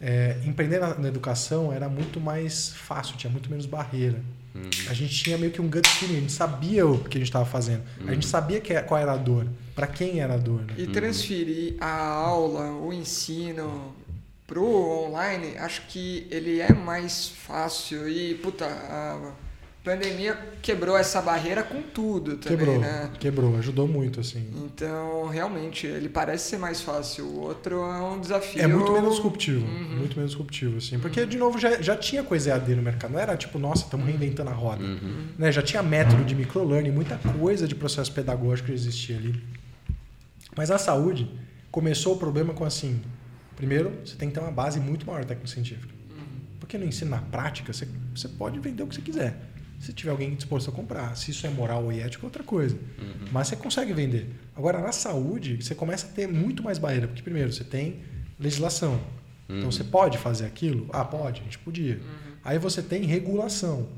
é, empreender na, na educação era muito mais fácil, tinha muito menos barreira. Uhum. A gente tinha meio que um gut feeling, a gente sabia o que a gente estava fazendo. A gente sabia que, é- qual era a dor, para quem era a dor. Né? E transferir a aula, o ensino pro online, acho que ele é mais fácil. E, puta, a pandemia quebrou essa barreira com tudo também, Quebrou, né? quebrou, ajudou muito, assim. Então, realmente, ele parece ser mais fácil. O outro é um desafio. É muito menos disruptivo, Uhum. muito menos disruptivo, assim. Porque, de novo, já, já tinha coisa EAD no mercado. Não era tipo, nossa, estamos reinventando a roda. Uhum. Né? Já tinha método de microlearning, muita coisa de processo pedagógico que existia ali. Mas a saúde começou o problema com assim: primeiro, você tem que ter uma base muito maior técnico-científica. Porque no ensino na prática, você, você pode vender o que você quiser. Se tiver alguém disposto a comprar. Se isso é moral e ético, é outra coisa. Mas você consegue vender. Agora, na saúde, você começa a ter muito mais barreira. Porque, primeiro, você tem legislação. Então, você pode fazer aquilo? Ah, pode, a gente podia. Aí você tem regulação.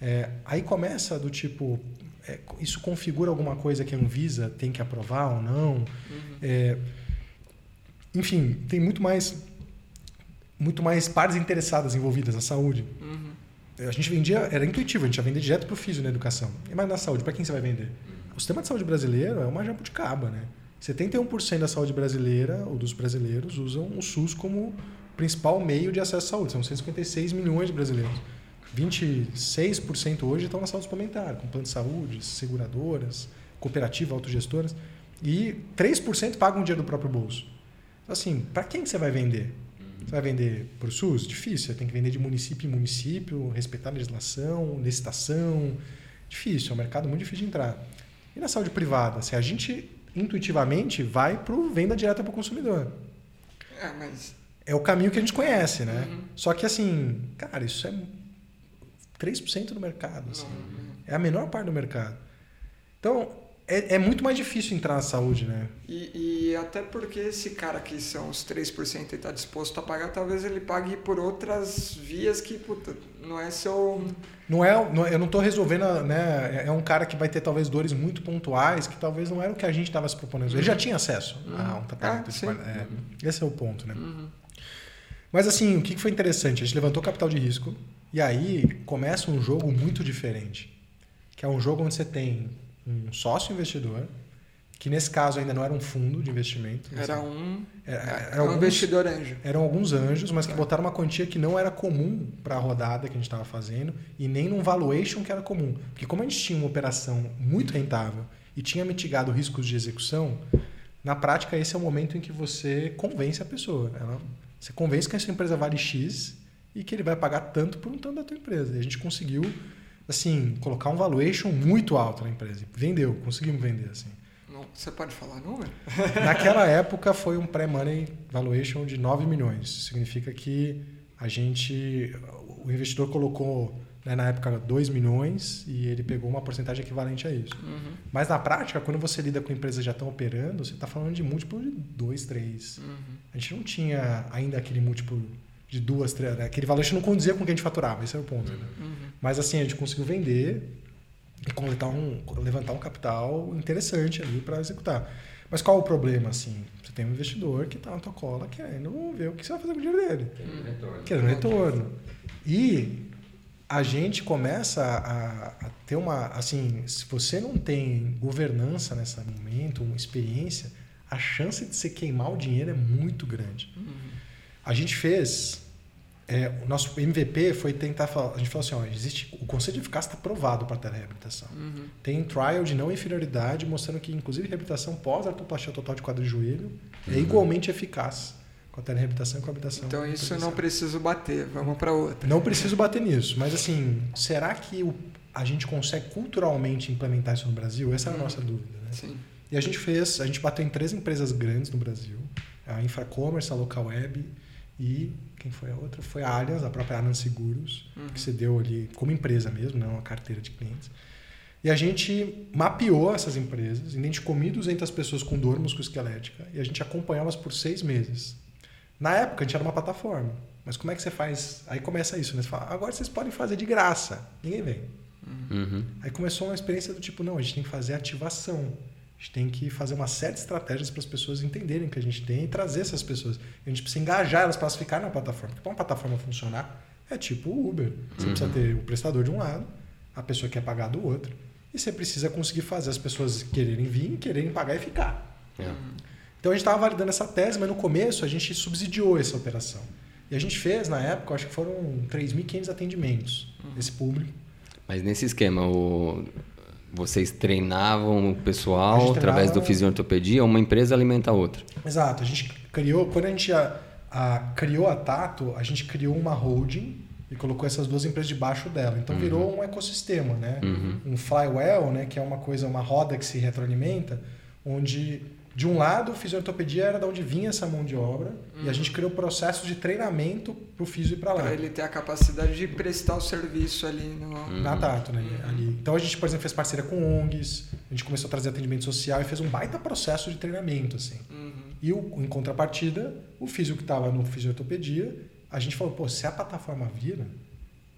É, aí começa do tipo, é, isso configura alguma coisa que a Anvisa tem que aprovar ou não? É, enfim, tem muito mais muito mais partes interessadas envolvidas na saúde. Uhum. A gente vendia, era intuitivo, a gente ia vender direto para o físio na educação. Mais na saúde, para quem você vai vender? O sistema de saúde brasileiro é uma jabuticaba, né? 71% da saúde brasileira, ou dos brasileiros, usam o SUS como principal meio de acesso à saúde. São 156 milhões de brasileiros. 26% hoje estão na saúde suplementar, com plano de saúde, seguradoras, cooperativas, autogestoras. E 3% pagam o dinheiro do próprio bolso. Então, assim, para quem que você vai vender? Você vai vender para o SUS? Difícil. Você tem que vender de município em município, respeitar a legislação, licitação. Difícil, é um mercado muito difícil de entrar. E na saúde privada? Se a gente intuitivamente vai para venda direta para o consumidor. É, mas É o caminho que a gente conhece, né? Uhum. Só que assim, cara, isso é 3% do mercado. assim. É a menor parte do mercado. Então, é, é muito mais difícil entrar na saúde, né? E, e até porque esse cara que são os 3% e está disposto a pagar, talvez ele pague por outras vias que, puta, não é seu. Não é, não- eu não estou resolvendo, né? É um cara que vai ter talvez dores muito pontuais, que talvez não era o que a gente estava se propondo. Ele já tinha acesso a um tratamento. Ah, é, esse é o ponto, né? Mas assim, o que foi interessante? A gente levantou capital de risco e aí começa um jogo muito diferente, que é um jogo onde você tem um sócio investidor, que nesse caso ainda não era um fundo de investimento. Era um, Era, era era um alguns- investidor anjo. eram alguns anjos, mas que botaram uma quantia que não era comum para a rodada que a gente estava fazendo e nem num valuation que era comum. Porque como a gente tinha uma operação muito rentável e tinha mitigado riscos de execução, na prática esse é o momento em que você convence a pessoa. Ela, você convence que essa empresa vale X e que ele vai pagar tanto por um tanto da tua empresa. E a gente conseguiu, assim, colocar um valuation muito alto na empresa. Vendeu, conseguimos vender, assim. Não, você pode falar número? Naquela época foi um pré-money valuation de 9 milhões. Significa que a gente. O investidor colocou né, na época 2 milhões e ele pegou uma porcentagem equivalente a isso. Uhum. Mas na prática, quando você lida com empresas que já estão operando, você está falando de múltiplo de 2, 3. Uhum. A gente não tinha ainda aquele múltiplo de duas, três. Né? Aquele valuation não condizia com o que a gente faturava, esse era o ponto. Né? Uhum. Mas assim, a gente conseguiu vender e coletar um, levantar um capital interessante ali para executar. Mas qual o problema, assim? Você tem um investidor que está na tua cola querendo ver o que você vai fazer com o dinheiro dele. Querendo retorno. E a gente começa a, a ter uma... Assim, se você não tem governança nesse momento, uma experiência, a chance de você queimar o dinheiro é muito grande. A gente fez... é, o nosso MVP foi tentar falar... A gente falou assim, ó, existe... O conceito de eficácia está provado para telereabilitação. Uhum. Tem trial de não inferioridade mostrando que, inclusive, reabilitação pós-artroplastia total de quadro e joelho é igualmente eficaz Com a telereabilitação e com a habitação. Então isso presencial. não preciso bater, vamos para outra. Não preciso bater nisso, mas assim, será que o- a gente consegue culturalmente implementar isso no Brasil? Essa é a nossa dúvida, né? Sim. E a gente fez, a gente bateu em três empresas grandes no Brasil, a Infracommerce, a Local Web e quem foi a outra? Foi a Allianz, a própria Allianz Seguros, que se deu ali como empresa mesmo, não uma carteira de clientes. E a gente mapeou essas empresas, identificou 1.200 pessoas com dor musculoesquelética e a gente acompanhou elas por seis meses. Na época, a gente era uma plataforma. Mas como é que você faz? Aí começa isso, né? Você fala, agora vocês podem fazer de graça. Ninguém vem. Uhum. Aí começou uma experiência do tipo, não, a gente tem que fazer ativação. A gente tem que fazer uma série de estratégias para as pessoas entenderem que a gente tem e trazer essas pessoas. A gente precisa engajar elas para elas ficarem na plataforma. Porque para uma plataforma funcionar, é tipo o Uber. Você precisa ter o prestador de um lado, a pessoa que quer pagar do outro. E você precisa conseguir fazer as pessoas quererem vir, quererem pagar e ficar. É. Então a gente estava validando essa tese, mas no começo a gente subsidiou essa operação. E a gente fez, na época, acho que foram 3.500 atendimentos desse público. Mas nesse esquema, o- vocês treinavam o pessoal gente através treinava- do fisioterapia, uma empresa alimenta a outra. Exato. A gente criou, quando a gente a, a- criou a Tato, a gente criou uma holding e colocou essas duas empresas debaixo dela. Então virou um ecossistema, né? Um flywheel, né? Que é uma coisa, uma roda que se retroalimenta, onde de um lado o fisioterapia era de onde vinha essa mão de obra e a gente criou processos de treinamento para o físio ir para lá. Para ele ter a capacidade de prestar o serviço ali no. na Tato, né? Ali. Então a gente, por exemplo, fez parceria com ONGs, a gente começou a trazer atendimento social e fez um baita processo de treinamento, assim. Uhum. E o, em contrapartida, o físico que estava no fisiotopedia, a gente falou, pô, se a plataforma vira,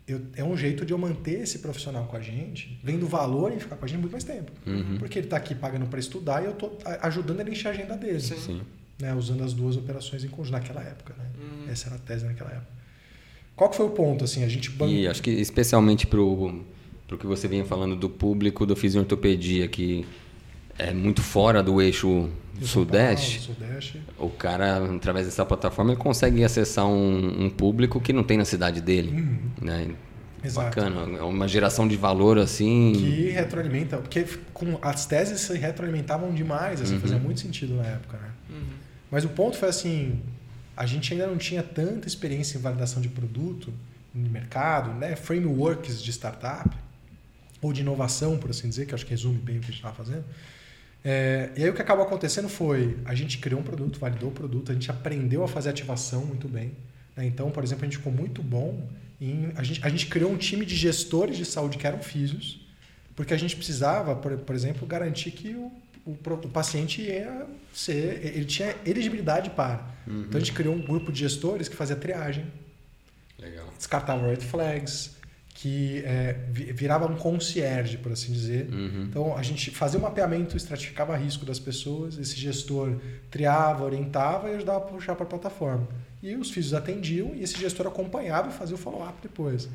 eu- é um jeito de eu manter esse profissional com a gente, vendo valor em ficar com a gente muito mais tempo. Uhum. Porque ele está aqui pagando para estudar e eu estou ajudando ele a encher a agenda dele. Sim. Sim. Né? Usando as duas operações em conjunto naquela época. Né? Uhum. Essa era a tese naquela época. Qual que foi o ponto? Assim, a gente ban- E acho que especialmente pro, pro que você vinha falando do público do fisioterapia, que é muito fora do eixo do sudeste, Paulo, Sudeste. o cara, através dessa plataforma, ele consegue acessar um, um público que não tem na cidade dele. Né? Uhum. Exato. Bacana, é uma geração de valor assim. que retroalimenta, porque com as teses se retroalimentavam demais, assim, Uhum. fazia muito sentido na época, né? Uhum. Mas o ponto foi assim, a gente ainda não tinha tanta experiência em validação de produto no mercado, né? Frameworks de startup ou de inovação, por assim dizer, que eu acho que resume bem o que a gente estava fazendo. É, e aí o que acabou acontecendo foi, a gente criou um produto, validou o produto, a gente aprendeu a fazer ativação muito bem. né? Então, por exemplo, a gente ficou muito bom em... A gente, a gente criou um time de gestores de saúde que eram físios, porque a gente precisava, por, por exemplo, garantir que o, o, o paciente ia ser... Ele tinha elegibilidade para. Então, a gente criou um grupo de gestores que fazia triagem, Legal. descartava red flags, que é, vi- virava um concierge, por assim dizer. Uhum. Então a gente fazia um mapeamento, estratificava risco das pessoas, esse gestor triava, orientava e ajudava a puxar para a plataforma. E os físicos atendiam e esse gestor acompanhava e fazia o follow-up depois.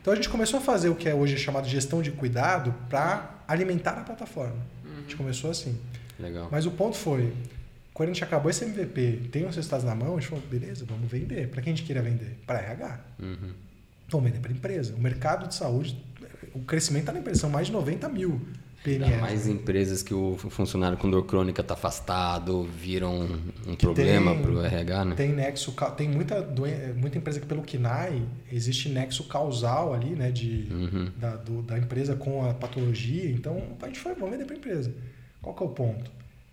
Então a gente começou a fazer o que é hoje chamado de gestão de cuidado para alimentar a plataforma. A gente começou assim. Legal. Mas o ponto foi, quando a gente acabou esse MVP, tem os resultados na mão, a gente falou, beleza, vamos vender. Para quem a gente queria vender? Para RH. Uhum. Vamos vender para empresa. O mercado de saúde, o crescimento está na empresa, são mais de 90 mil Ainda PMEs. mais empresas que o funcionário com dor crônica está afastado, viram um problema para o RH, né? Tem nexo, tem muita, doen- muita empresa que pelo KINAI existe nexo causal ali, né, de, Uhum. da, do- da empresa com a patologia. Então a gente foi, vamos vender para empresa. Qual que é o ponto?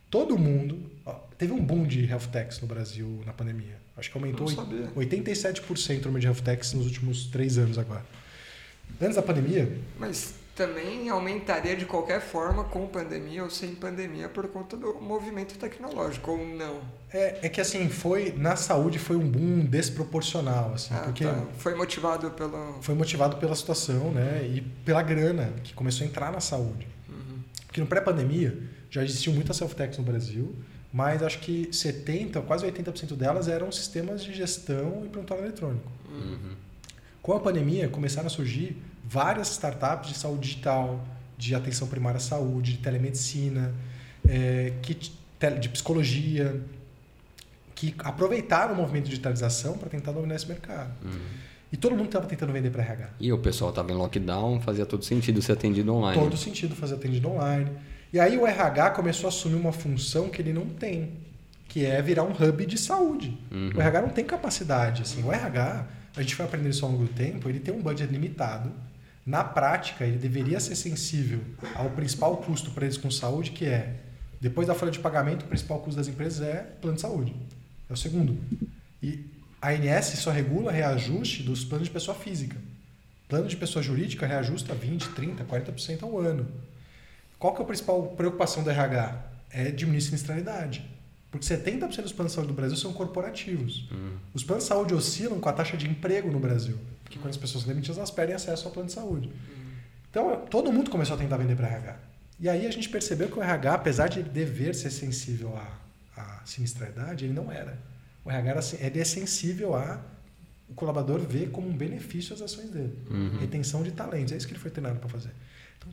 Todo mundo, ó, teve um boom de health techs no Brasil na pandemia. Acho que aumentou Não sabia. 87% o número de health techs nos últimos três anos agora. Antes da pandemia, Mas também aumentaria de qualquer forma com pandemia ou sem pandemia por conta do movimento tecnológico, ou não? é, é que assim, foi na saúde foi um boom desproporcional, assim, Ah, porque tá. Foi motivado pelo. foi motivado pela situação, né, e pela grana que começou a entrar na saúde. Uhum. Porque no pré-pandemia já existiam muitas self-techs no Brasil, mas acho que 70, quase 80% delas eram sistemas de gestão e prontuário eletrônico. Uhum. Com a pandemia começaram a surgir várias startups de saúde digital, de atenção primária à saúde, de telemedicina, é, que, de psicologia, que aproveitaram o movimento de digitalização para tentar dominar esse mercado. E todo mundo estava tentando vender para RH. E o pessoal estava em lockdown, fazia todo sentido ser atendido online. Todo sentido fazer atendido online. E aí o RH começou a assumir uma função que ele não tem, que é virar um hub de saúde. Uhum. O RH não tem capacidade. Assim. O RH, a gente foi aprendendo isso ao longo do tempo, ele tem um budget limitado. Na prática, ele deveria ser sensível ao principal custo para eles com saúde, que é, depois da folha de pagamento, o principal custo das empresas é plano de saúde. É o segundo. E a ANS só regula reajuste dos planos de pessoa física. Plano de pessoa jurídica reajusta 20, 30, 40% ao ano. Qual que é a principal preocupação do RH? É diminuir sinistralidade. Porque 70% dos planos de saúde do Brasil são corporativos. Uhum. Os planos de saúde oscilam com a taxa de emprego no Brasil. Porque quando as pessoas são demitidas, elas perdem acesso ao plano de saúde. Então, todo mundo começou a tentar vender para RH. E aí a gente percebeu que o RH, apesar de dever ser sensível à, à sinistralidade, ele não era. O RH era, ele é sensível a o colaborador ver como um benefício as ações dele. Uhum. Retenção de talentos, é isso que ele foi treinado para fazer.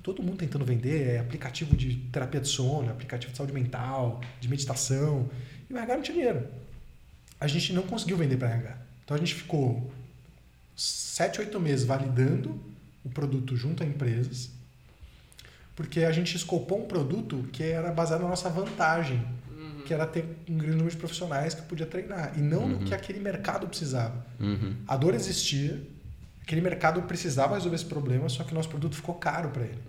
Todo mundo tentando vender é, aplicativo de terapia de sono, aplicativo de saúde mental, de meditação. E o RH não tinha dinheiro. A gente não conseguiu vender para RH. Então, a gente ficou sete, oito meses validando o produto junto a empresas, porque a gente escopou um produto que era baseado na nossa vantagem, que era ter um grande número de profissionais que podia treinar, e não no que aquele mercado precisava. Uhum. A dor existia, aquele mercado precisava resolver esse problema, só que o nosso produto ficou caro para ele.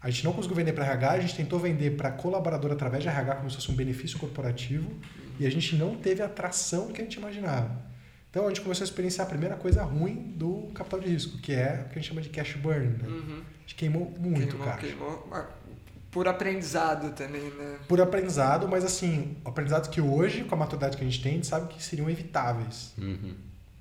A gente não conseguiu vender para RH, a gente tentou vender para colaborador através de RH como se fosse um benefício corporativo e a gente não teve a atração que a gente imaginava. Então a gente começou a experienciar a primeira coisa ruim do capital de risco, que é o que a gente chama de cash burn. Né? Uhum. A gente queimou muito queimou, caixa. queimou. Por aprendizado também, né? Por aprendizado, mas assim, aprendizado que hoje, com a maturidade que a gente tem, a gente sabe que seriam evitáveis. Uhum.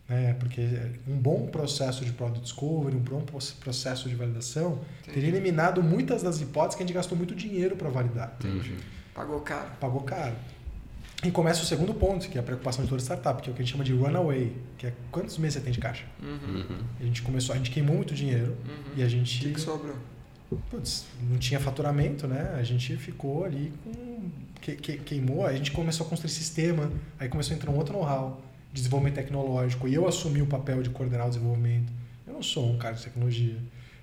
Né? Porque um bom processo de product discovery, um bom processo de validação, Entendi. teria eliminado muitas das hipóteses que a gente gastou muito dinheiro para validar. Entendi. Pagou caro. Pagou caro. E começa o segundo ponto, que é a preocupação de toda startup, que é o que a gente chama de runaway, que é quantos meses você tem de caixa. Uhum. Uhum. A gente começou, a gente queimou muito dinheiro Uhum. e a O gente que, que sobrou? putz, não tinha faturamento, né? A gente ficou ali com. Que, que- queimou, a gente começou a construir sistema, aí começou a entrar um outro know-how de desenvolvimento tecnológico, e eu assumi o papel de coordenar o desenvolvimento. Eu não sou um cara de tecnologia.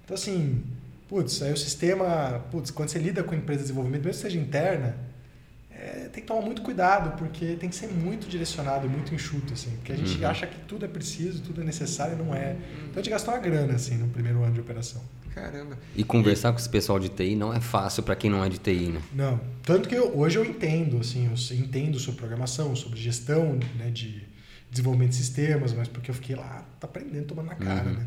Então, assim, putz, aí o sistema, putz, quando você lida com empresa de desenvolvimento, mesmo que seja interna, é, tem que tomar muito cuidado, porque tem que ser muito direcionado, muito enxuto, assim, porque a gente Uhum. acha que tudo é preciso, tudo é necessário, e não é. Então a gente gastou uma grana, assim, no primeiro ano de operação. Caramba. E conversar com esse pessoal de TI não é fácil para quem não é de TI, né? Não. Tanto que eu- hoje eu entendo, assim, eu entendo sobre programação, sobre gestão né, de desenvolvimento de sistemas, mas porque eu fiquei lá tá aprendendo, tomando na cara, Uhum. né?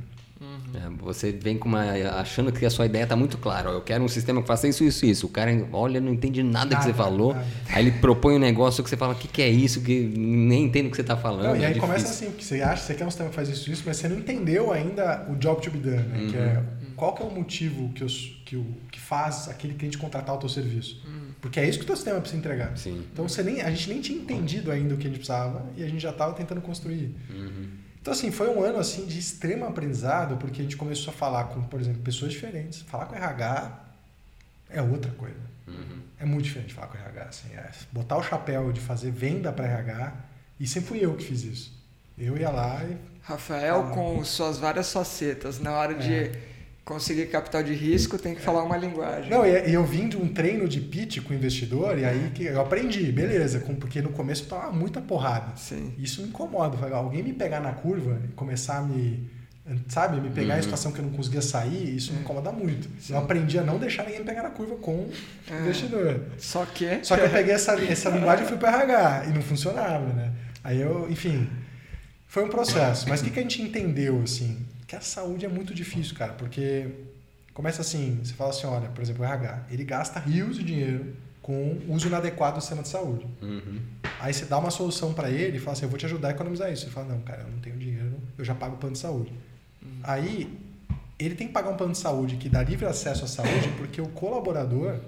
É, você vem com uma achando que a sua ideia tá muito clara. ó, Eu quero um sistema que faça isso, isso, isso. O cara olha, não entende nada, que você Nada, falou. nada. Aí ele propõe um negócio que você fala, o que, que é isso? Que nem entende o que você tá falando. Não, e é aí difícil. começa assim, porque você acha, você quer um sistema que faz isso, isso, mas você não entendeu ainda o job to be done, né? Que é qual que é o motivo que, os, que, o, que faz aquele cliente contratar o teu serviço. Porque é isso que o teu sistema precisa entregar. Sim. Então você nem, a gente nem tinha entendido ainda o que a gente precisava e a gente já estava tentando construir. Uhum. Então, assim, foi um ano assim de extremo aprendizado, porque a gente começou a falar com, por exemplo, pessoas diferentes. Falar com RH é outra coisa. Uhum. É muito diferente falar com RH. Assim, é botar o chapéu de fazer venda para RH, e sempre fui eu que fiz isso. Eu ia lá e. Rafael, Ah. com suas várias facetas, na hora É. de conseguir capital de risco, tem que falar uma linguagem. Não, e e eu vim de um treino de pitch com o investidor, e aí que eu aprendi, beleza, com- porque no começo eu tava muita porrada. Sim. Isso me incomoda. Falei, Alguém me pegar na curva e começar a me. Sabe, me pegar em Uhum. situação que eu não conseguia sair, isso me incomoda muito. Eu aprendi a não deixar ninguém me pegar na curva com o É. investidor. Só que. Só que eu peguei essa, essa linguagem e fui para RH e não funcionava, né? Aí eu, enfim, foi um processo. Mas o que, que a gente entendeu, assim? Que a saúde é muito difícil, cara, porque começa assim, você fala assim, olha, por exemplo, o RH, ele gasta rios de dinheiro com o uso inadequado do sistema de saúde. Uhum. Aí você dá uma solução para ele e fala assim, eu vou te ajudar a economizar isso. Ele fala, não, cara, eu não tenho dinheiro, eu já pago o plano de saúde. Aí ele tem que pagar um plano de saúde que dá livre acesso à saúde porque o colaborador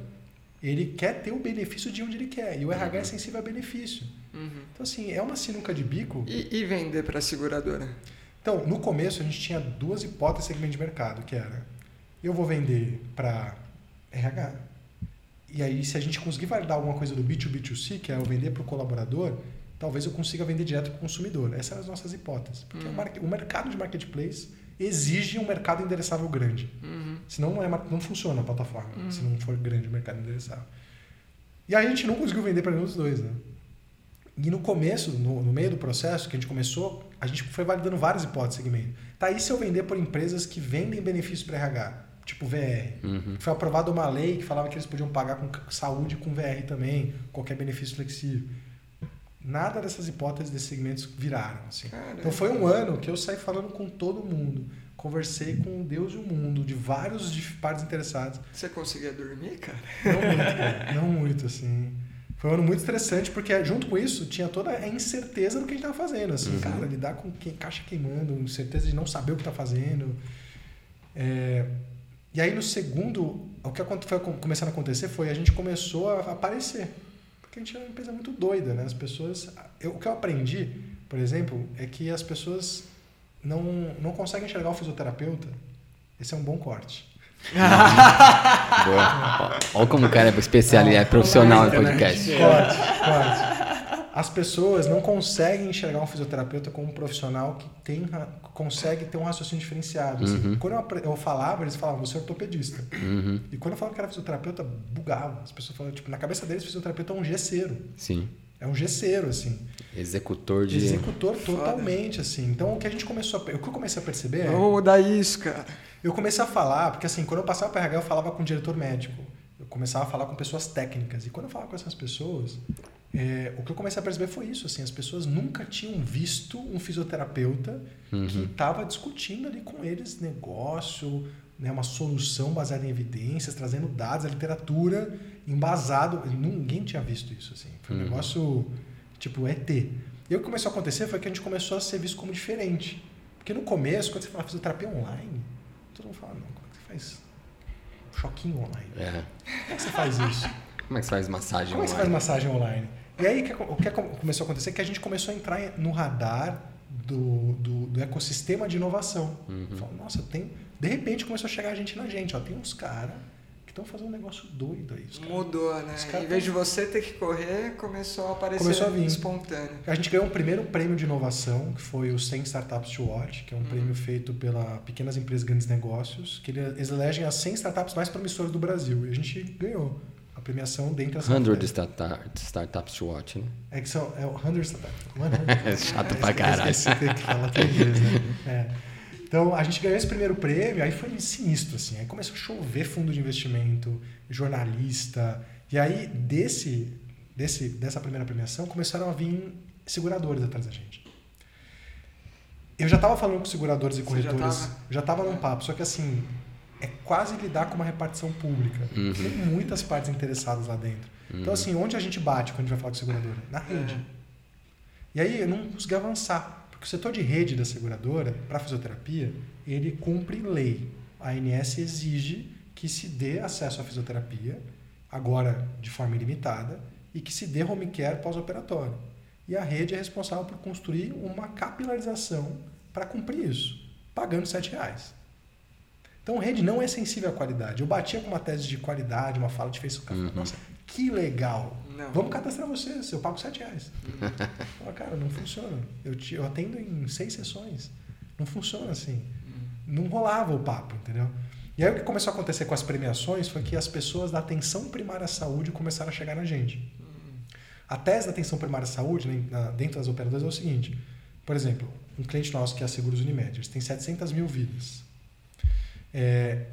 ele quer ter o benefício de onde ele quer. E o RH é sensível a benefício. Uhum. Então, assim, é uma sinuca de bico. E, e vender para a seguradora? Então, no começo, a gente tinha duas hipóteses de segmento de mercado, que era eu vou vender para RH, e aí se a gente conseguir validar alguma coisa do B2B2C, que é eu vender para o colaborador, talvez eu consiga vender direto para o consumidor. Essas eram as nossas hipóteses. Porque Uhum. o, mercado de marketplace exige um mercado endereçável grande. Uhum. Senão não, é, não funciona a plataforma, Uhum. se não for grande o mercado endereçável. E aí a gente não conseguiu vender para nenhum dos dois, né? E no começo, no, no, meio do processo que a gente começou, a gente foi validando várias hipóteses de segmento. Tá aí se eu vender por empresas que vendem benefícios para RH, tipo VR. Uhum. Foi aprovada uma lei que falava que eles podiam pagar com saúde com VR também, qualquer benefício flexível. Nada dessas hipóteses desses segmentos viraram. Assim. Então foi um ano que eu saí falando com todo mundo. Conversei com Deus e o mundo, de vários de partes interessadas. Você conseguia dormir, cara? Não muito, cara. Não muito, assim. Foi um ano muito estressante, porque junto com isso tinha toda a incerteza do que a gente estava fazendo. Assim, uhum. cara, lidar com quem, caixa queimando, incerteza de não saber o que está fazendo. É, e aí no segundo, o que foi começando a acontecer foi a gente começou a aparecer. Porque a gente é uma empresa muito doida, né? As pessoas. Eu, o que eu aprendi, por exemplo, é que as pessoas não, não conseguem enxergar o fisioterapeuta. Esse é um bom corte. Olha como o cara é especialista, é profissional no podcast. Corte, corte as pessoas não conseguem enxergar um fisioterapeuta como um profissional que tem, consegue ter um raciocínio diferenciado. Assim. Uhum. Quando eu, eu, falava, eles falavam, você é ortopedista. Uhum. E quando eu falava que era fisioterapeuta, bugava. As pessoas falavam, tipo, na cabeça deles, fisioterapeuta é um gesseiro. Sim. É um gesseiro, assim. Executor de. Executor totalmente, assim. Então o que a gente começou a. O que eu comecei a perceber. Vamos mudar isso, cara. Eu comecei a falar, porque assim, quando eu passava para RH, eu falava com o diretor médico. Eu começava a falar com pessoas técnicas. E quando eu falava com essas pessoas, é, o que eu comecei a perceber foi isso, assim, as pessoas nunca tinham visto um fisioterapeuta uhum. que estava discutindo ali com eles negócio, né, uma solução baseada em evidências, trazendo dados, a literatura embasado. Ninguém tinha visto isso, assim. Foi um uhum. negócio tipo ET. E o que começou a acontecer foi que a gente começou a ser visto como diferente. Porque no começo, quando você fala fisioterapia online, todo mundo fala, não, como é que você faz choquinho online? É. Como é que você faz isso? Como é que você faz massagem como online? Como é que você faz massagem online? E aí o que começou a acontecer é que a gente começou a entrar no radar do, do, do ecossistema de inovação. Uhum. Falou, nossa, tem. De repente começou a chegar a gente na gente. Ó, tem uns caras que estão fazendo um negócio doido aí. Mudou, né? Em vez de você ter que correr, começou a aparecer começou a vir. espontâneo. A gente ganhou um primeiro prêmio de inovação, que foi o 100 Startups to Watch, que é um uhum. prêmio feito pela Pequenas Empresas Grandes Negócios, que eles elegem as 100 startups mais promissoras do Brasil. E a gente ganhou premiação dentro das 100 start, Startups to Watch, né? É que são, é o 100 Startups. é chato é, pra caralho. Esse, esse que fala inglês, né? É. Então, a gente ganhou esse primeiro prêmio, aí foi sinistro, assim. Aí começou a chover fundo de investimento, jornalista. E aí, desse, desse, dessa primeira premiação, começaram a vir seguradores atrás da gente. Eu já estava falando com seguradores e corretores, já estava num papo, só que assim, é quase lidar com uma repartição pública. Uhum. Tem muitas partes interessadas lá dentro. Então, uhum. Então, assim, onde a gente bate quando a gente vai falar com seguradora? Na rede. Uhum. E aí eu não consegui avançar. Porque o setor de rede da seguradora, para fisioterapia, ele cumpre lei. A ANS exige que se dê acesso à fisioterapia, agora de forma ilimitada, e que se dê home care pós-operatório. E a rede é responsável por construir uma capilarização para cumprir isso, pagando R$ reais. Então, rede não é sensível à qualidade. Eu batia com uma tese de qualidade, uma fala de Facebook. Uhum. Nossa, que legal. Não. Vamos cadastrar você, eu pago 7 reais. Fala, cara, não funciona. Eu, te, eu atendo em seis sessões. Não funciona assim. Uhum. Não rolava o papo, entendeu? E aí o que começou a acontecer com as premiações foi que as pessoas da atenção primária à saúde começaram a chegar na gente. Uhum. A tese da atenção primária à saúde, né, dentro das operadoras, é o seguinte. Por exemplo, um cliente nosso que é a Seguros Unimed, eles têm 700 mil vidas. É,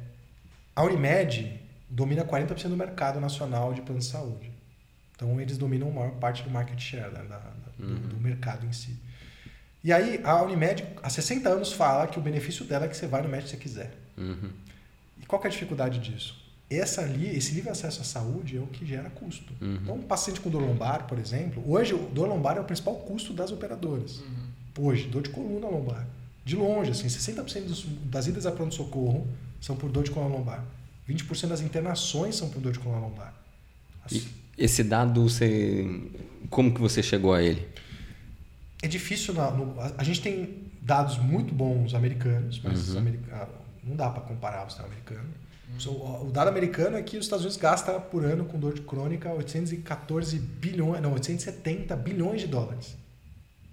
a Unimed domina 40% do mercado nacional de plano de saúde. Então, eles dominam a maior parte do market share, né, da, da, uhum. do, do, mercado em si. E aí, a Unimed, há 60 anos, fala que o benefício dela é que você vai no médico se você quiser. Uhum. E qual é a dificuldade disso? Essa ali, esse livre acesso à saúde é o que gera custo. Uhum. Então, um paciente com dor lombar, por exemplo, hoje, o dor lombar é o principal custo das operadoras. Uhum. Hoje, dor de coluna lombar. De longe, assim, 60% dos, das idas a pronto-socorro são por dor de coluna lombar. 20% das internações são por dor de coluna lombar. Assim, esse dado, você, como que você chegou a ele? É difícil. Na, no, a, a, gente tem dados muito bons americanos, mas uhum. america, não dá para comparar o sistema americano. Uhum. O, o dado americano é que os Estados Unidos gastam por ano com dor de crônica 814 bilhões, não, 870 bilhões de dólares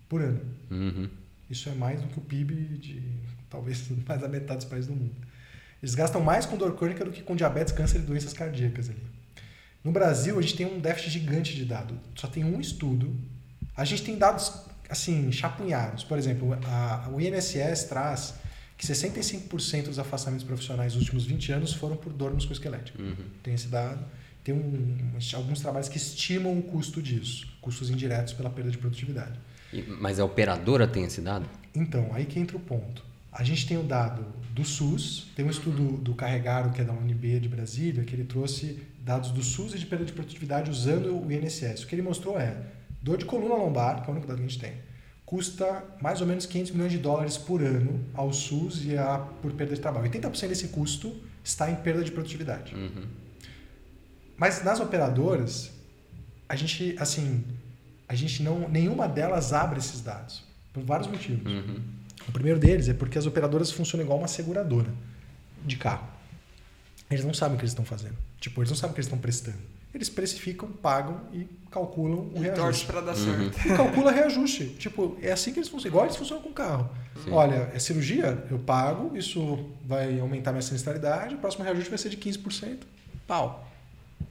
por ano. Uhum. Isso é mais do que o PIB de talvez mais da metade dos países do mundo. Eles gastam mais com dor crônica do que com diabetes, câncer e doenças cardíacas ali. No Brasil, a gente tem um déficit gigante de dados. Só tem um estudo A gente tem dados assim chapunhados. Por exemplo, a, o INSS traz que 65% dos afastamentos profissionais nos últimos 20 anos foram por dor musculoesquelética. Uhum. Tem esse dado. Tem um, alguns trabalhos que estimam o custo disso, custos indiretos pela perda de produtividade. Mas a operadora tem esse dado? Então, aí que entra o ponto. A gente tem o dado do SUS, tem um estudo do Carregaro, que é da UNB de Brasília, que ele trouxe dados do SUS e de perda de produtividade usando o INSS. O que ele mostrou é, dor de coluna lombar, que é o único dado que a gente tem, custa mais ou menos 500 milhões de dólares por ano ao SUS e a, por perda de trabalho. 80% desse custo está em perda de produtividade. Uhum. Mas nas operadoras, a gente, assim, a gente não, nenhuma delas abre esses dados, por vários motivos. Uhum. O primeiro deles é porque as operadoras funcionam igual uma seguradora de carro. Eles não sabem o que eles estão fazendo. Tipo, eles não sabem o que eles estão prestando. Eles precificam, pagam e calculam o E torce reajuste. pra dar Uhum. certo. E calcula reajuste. Tipo, é assim que eles funcionam. Igual eles funcionam com carro. Sim. Olha, é cirurgia, eu pago, isso vai aumentar minha sinistralidade, o próximo reajuste vai ser de 15%. Pau.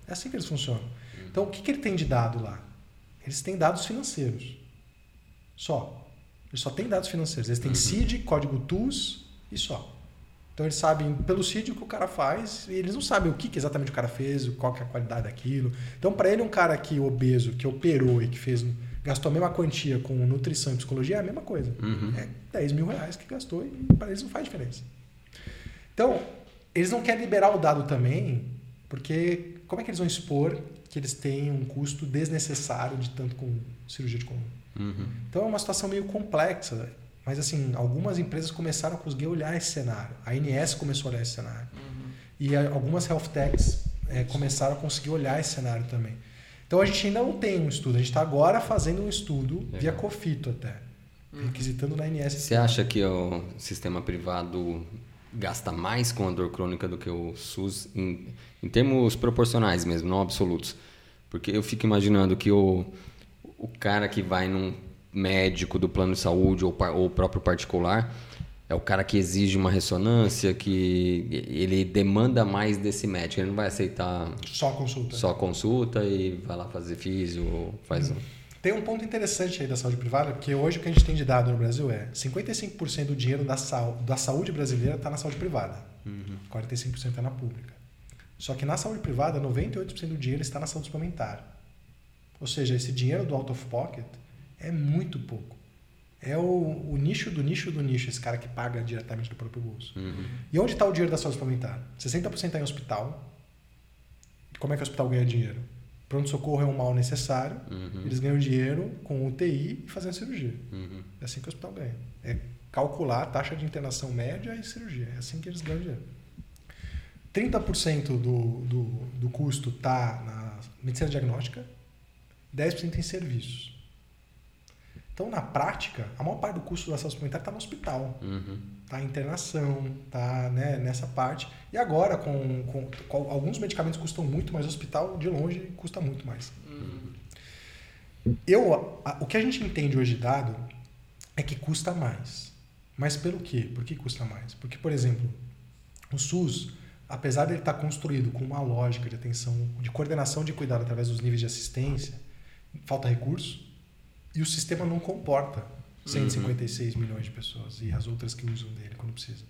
É assim que eles funcionam. Então, o que, que ele tem de dado lá? Eles têm dados financeiros. Só. Eles só têm dados financeiros. Eles têm CID, código TUS e só. Então eles sabem pelo CID o que o cara faz e eles não sabem o que, que exatamente o cara fez, qual que é a qualidade daquilo. Então para ele um cara que obeso, que operou e que fez gastou a mesma quantia com nutrição e psicologia é a mesma coisa. Uhum. É 10 mil reais que gastou e para eles não faz diferença. Então eles não querem liberar o dado também porque como é que eles vão expor que eles têm um custo desnecessário de tanto com cirurgia de coluna? Uhum. Então é uma situação meio complexa. Mas assim, algumas empresas começaram a conseguir olhar esse cenário. A ANS começou a olhar esse cenário. E a- algumas health techs eh, começaram a conseguir olhar esse cenário também. Então a gente ainda não tem um estudo. A gente está agora fazendo um estudo via. COFITO até. Requisitando na ANS. Você acha que o sistema privado gasta mais com a dor crônica do que o SUS em, em termos proporcionais mesmo, não absolutos? Porque eu fico imaginando que o, o cara que vai num médico do plano de saúde ou, ou o próprio particular é o cara que exige uma ressonância, que ele demanda mais desse médico. Ele não vai aceitar Só consulta. só consulta e vai lá fazer físio ou faz um... Tem um ponto interessante aí da saúde privada, porque hoje o que a gente tem de dado no Brasil é 55% do dinheiro da, sau- da saúde brasileira está na saúde privada. 45% está na pública. Só que na saúde privada, 98% do dinheiro está na saúde suplementar. Ou seja, esse dinheiro do out of pocket é muito pouco. É o, o nicho do nicho do nicho, esse cara que paga diretamente do próprio bolso. Uhum. E onde está o dinheiro da saúde suplementar? 60% está em hospital. Como é que o hospital ganha dinheiro? Pronto-socorro é um mal necessário. Uhum. Eles ganham dinheiro com UTI e fazendo cirurgia. Uhum. É assim que o hospital ganha. É calcular a taxa de internação média e cirurgia. É assim que eles ganham dinheiro. 30% do, do, do custo está na medicina diagnóstica, 10% em serviços. Então, na prática, a maior parte do custo da saúde suplementar está no hospital. Uhum. Tá em internação, tá né, nessa parte. E agora, com, com, com- alguns medicamentos custam muito, mas o hospital, de longe, custa muito mais. Eu, a- o que a gente entende hoje de dado é que custa mais. Mas pelo quê? Por que custa mais? Porque, por exemplo, o SUS, apesar de ele estar construído com uma lógica de atenção, de coordenação de cuidado através dos níveis de assistência, falta recurso e o sistema não comporta 156 milhões de pessoas e as outras que usam dele quando precisa.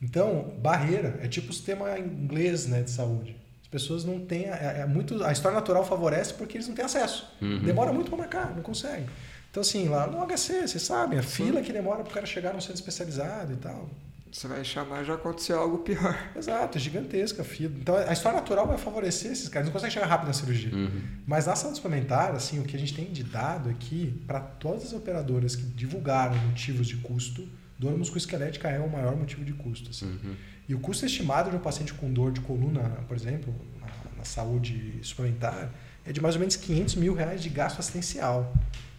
Então, barreira é tipo o sistema inglês né, de saúde. As pessoas não têm. É, é muito, a história natural favorece porque eles não têm acesso. Uhum. Demora muito para marcar, não consegue. Então, assim, lá no HC, vocês sabem, a fila que demora para o cara chegar num centro especializado e tal. Você vai chamar, já aconteceu algo pior. Exato, é gigantesca a fila. Então, a história natural vai favorecer esses caras. Eles não conseguem chegar rápido na cirurgia. Uhum. Mas na saúde suplementar, assim, o que a gente tem de dado aqui, para todas as operadoras que divulgaram motivos de custo, dor musculoesquelética é o maior motivo de custo. Assim. Uhum. E o custo estimado de um paciente com dor de coluna, por exemplo, na, na saúde suplementar, é de mais ou menos 500 mil reais de gasto assistencial.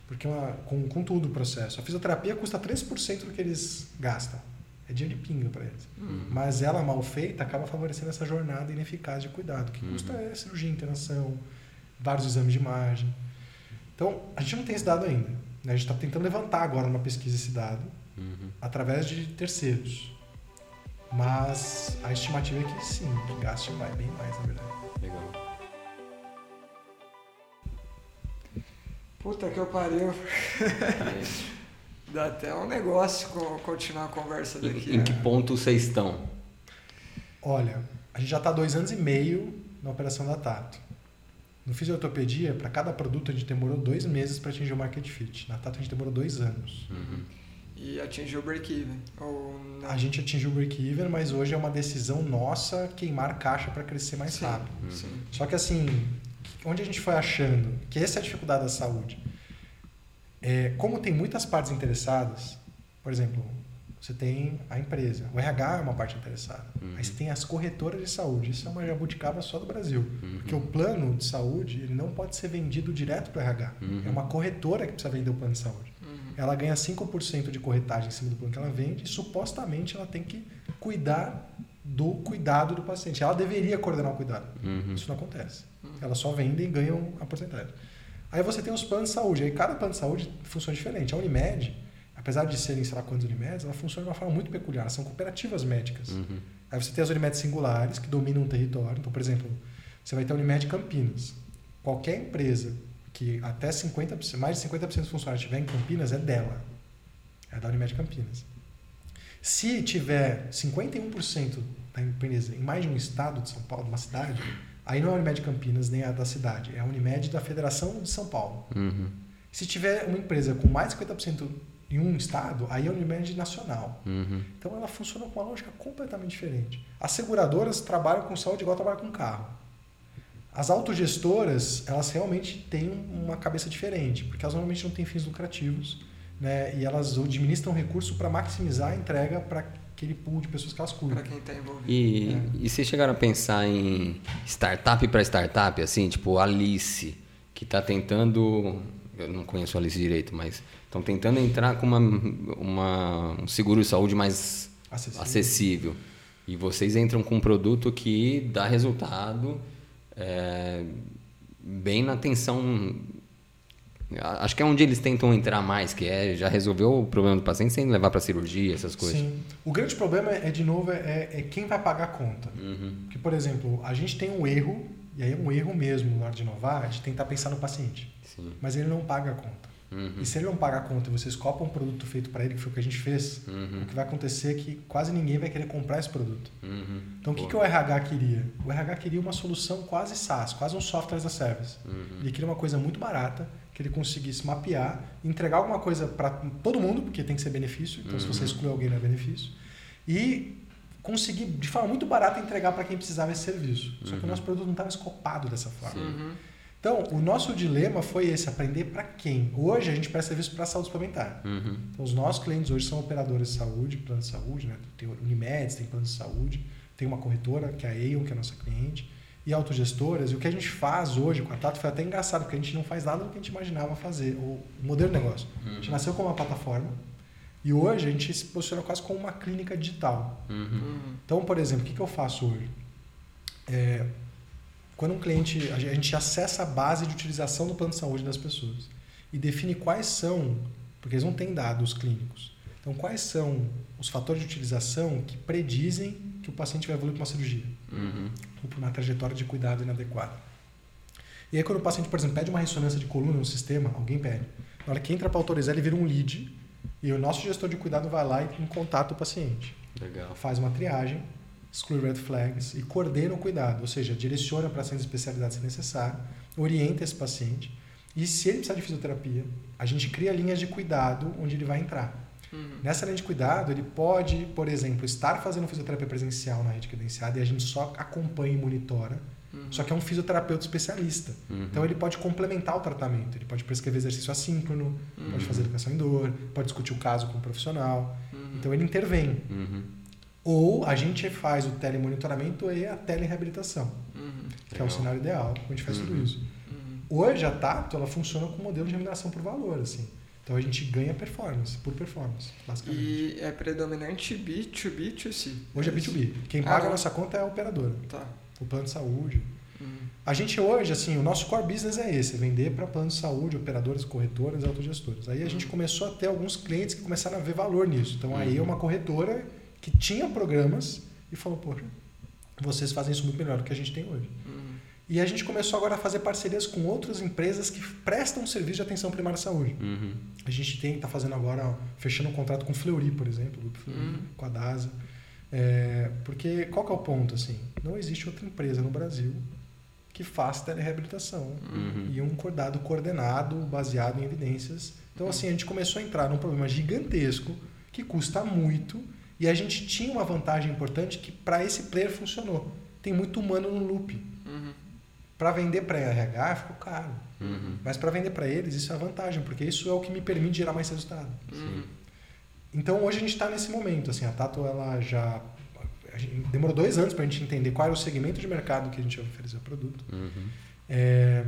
Porque uma, com, com tudo o processo. A fisioterapia custa 3% do que eles gastam. É dinheiro de pinga para eles. Mas ela, mal feita, acaba favorecendo essa jornada ineficaz de cuidado. Que custa é cirurgia, internação, vários exames de imagem. Então, a gente não tem esse dado ainda. né? A gente está tentando levantar agora numa pesquisa esse dado Uhum. através de terceiros. Mas a estimativa é que sim, que gaste vai bem mais, na verdade. Legal. Puta que eu pariu. Dá até um negócio co- continuar a conversa daqui. Em, em que né? ponto vocês estão? Olha, a gente já está dois anos e meio na operação da Tato. No fisioterapia, para cada produto, a gente demorou dois meses para atingir o market fit. Na Tato, a gente demorou dois anos. E atingiu o break-even. A gente atingiu o break-even, mas hoje é uma decisão nossa queimar caixa para crescer mais Sim, rápido. Sim. Só que assim, onde a gente foi achando que essa é a dificuldade da saúde, é, como tem muitas partes interessadas, por exemplo, você tem a empresa, o RH é uma parte interessada, Uhum. aí você tem as corretoras de saúde, isso é uma jabuticaba só do Brasil, Uhum. porque o plano de saúde ele não pode ser vendido direto para o RH, Uhum. é uma corretora que precisa vender o plano de saúde. Uhum. Ela ganha 5% de corretagem em cima do plano que ela vende e supostamente ela tem que cuidar do cuidado do paciente. Ela deveria coordenar o cuidado. Uhum. Isso não acontece. Elas só vendem e ganham a porcentagem. Aí você tem os planos de saúde. Aí cada plano de saúde funciona diferente. A Unimed, apesar de serem, sei lá quantos Unimeds, ela funciona de uma forma muito peculiar. São cooperativas médicas. Uhum. Aí você tem as Unimed singulares, que dominam um território. Então, por exemplo, você vai ter a Unimed Campinas. Qualquer empresa que até 50%, mais de 50% dos funcionários estiver em Campinas é dela. É da Unimed Campinas. Se tiver 51% da empresa em mais de um estado de São Paulo, de uma cidade, aí não é a Unimed Campinas nem a da cidade, é a Unimed da Federação de São Paulo. Uhum. Se tiver uma empresa com mais de 50% em um estado, aí é a Unimed nacional. Uhum. Então ela funciona com uma lógica completamente diferente. As seguradoras trabalham com saúde igual trabalham com carro. As autogestoras, elas realmente têm uma cabeça diferente, porque elas normalmente não têm fins lucrativos, né? E elas administram recurso para maximizar a entrega para aquele pool de pessoas que elas cuidam. Para quem está envolvido. E, É. e vocês chegaram a pensar em startup para startup, assim, tipo Alice, que está tentando. Eu não conheço a Alice direito, mas estão tentando entrar com uma, uma, um seguro de saúde mais Acessível. acessível. E vocês entram com um produto que dá resultado é, bem na atenção. Acho que é onde eles tentam entrar mais, que é já resolveu o problema do paciente sem levar para cirurgia, essas coisas. Sim. O grande problema é, de novo, é, é quem vai pagar a conta. Uhum. Porque, por exemplo, a gente tem um erro, e aí é um erro mesmo na hora de inovar, de tentar pensar no paciente. Sim. Mas ele não paga a conta. Uhum. E se ele não paga a conta e vocês copam um produto feito para ele, que foi o que a gente fez, Uhum. o que vai acontecer é que quase ninguém vai querer comprar esse produto. Uhum. Então, o que, que o RH queria? O RH queria uma solução quase SaaS, quase um software as a service. Uhum. Ele queria uma coisa muito barata, que ele conseguisse mapear, entregar alguma coisa para todo mundo, porque tem que ser benefício, então se você Uhum. exclui alguém não é benefício, e conseguir de forma muito barata entregar para quem precisava esse serviço. Só que o Uhum. nosso produto não estava escopado dessa forma. Uhum. Então, o nosso dilema foi esse, aprender para quem? Hoje a gente presta serviço para a saúde suplementar. Uhum. Então, os nossos clientes hoje são operadores de saúde, plano de saúde, né? tem Unimed, tem plano de saúde, tem uma corretora, que é a Aon, que é a nossa cliente, e autogestoras. E o que a gente faz hoje com a Tato foi até engraçado, porque a gente não faz nada do que a gente imaginava fazer, o modelo de negócio. A gente nasceu como uma plataforma e hoje a gente se posiciona quase como uma clínica digital. Uhum. Uhum. Então, por exemplo, o que, que eu faço hoje? É, quando um cliente, a gente acessa a base de utilização do plano de saúde das pessoas e define quais são, porque eles não têm dados clínicos, então quais são os fatores de utilização que predizem que o paciente vai evoluir para uma cirurgia Uhum. ou para uma trajetória de cuidado inadequada. E aí quando o paciente, por exemplo, pede uma ressonância de coluna no sistema, alguém pede. Na hora que entra para autorizar, ele vira um lead e o nosso gestor de cuidado vai lá e em contato o paciente Legal. faz uma triagem, exclui red flags e coordena o cuidado, ou seja, direciona para centros especializados se necessário, orienta esse paciente e se ele precisar de fisioterapia, a gente cria linhas de cuidado onde ele vai entrar. Uhum. Nessa linha de cuidado, ele pode, por exemplo, estar fazendo fisioterapia presencial na rede credenciada e a gente só acompanha e monitora, Uhum. só que é um fisioterapeuta especialista. Uhum. Então ele pode complementar o tratamento, ele pode prescrever exercício assíncrono, pode fazer educação em dor, pode discutir o caso com o profissional. Uhum. Então ele intervém. Uhum. Ou a gente faz o telemonitoramento e a telereabilitação, Uhum. que é o Legal. cenário ideal, a gente faz tudo Uhum. isso. Uhum. Hoje a Tato ela funciona com modelo de remuneração por valor, assim. Então a gente ganha performance, por performance, basicamente. E é predominante B2B, 2C. Hoje é B2B. Quem Ah, paga a não. nossa conta é a operadora, Tá. o plano de saúde. Uhum. A gente hoje, assim, o nosso core business é esse, é vender para plano de saúde, operadoras, corretoras e autogestoras. Aí a gente começou a ter alguns clientes que começaram a ver valor nisso. Então aí é uma corretora que tinha programas e falou, poxa, vocês fazem isso muito melhor do que a gente tem hoje. E a gente começou agora a fazer parcerias com outras empresas que prestam serviço de atenção primária à saúde. Uhum. A gente tem está fazendo agora, fechando um contrato com o Fleury, por exemplo, Fleury, Uhum. com a DASA. É, porque qual que é o ponto? Assim, não existe outra empresa no Brasil que faça telereabilitação Uhum. e um cuidado coordenado, baseado em evidências. Então, assim, a gente começou a entrar num problema gigantesco que custa muito e a gente tinha uma vantagem importante que para esse player funcionou. Tem muito humano no loop. Uhum. Para vender para RH ficou caro. Uhum. Mas para vender para eles, isso é a vantagem, porque isso é o que me permite gerar mais resultado. Uhum. Então hoje a gente está nesse momento. Assim, a Tato ela já demorou dois anos para a gente entender qual era o segmento de mercado que a gente ia oferecer o produto. Uhum. É,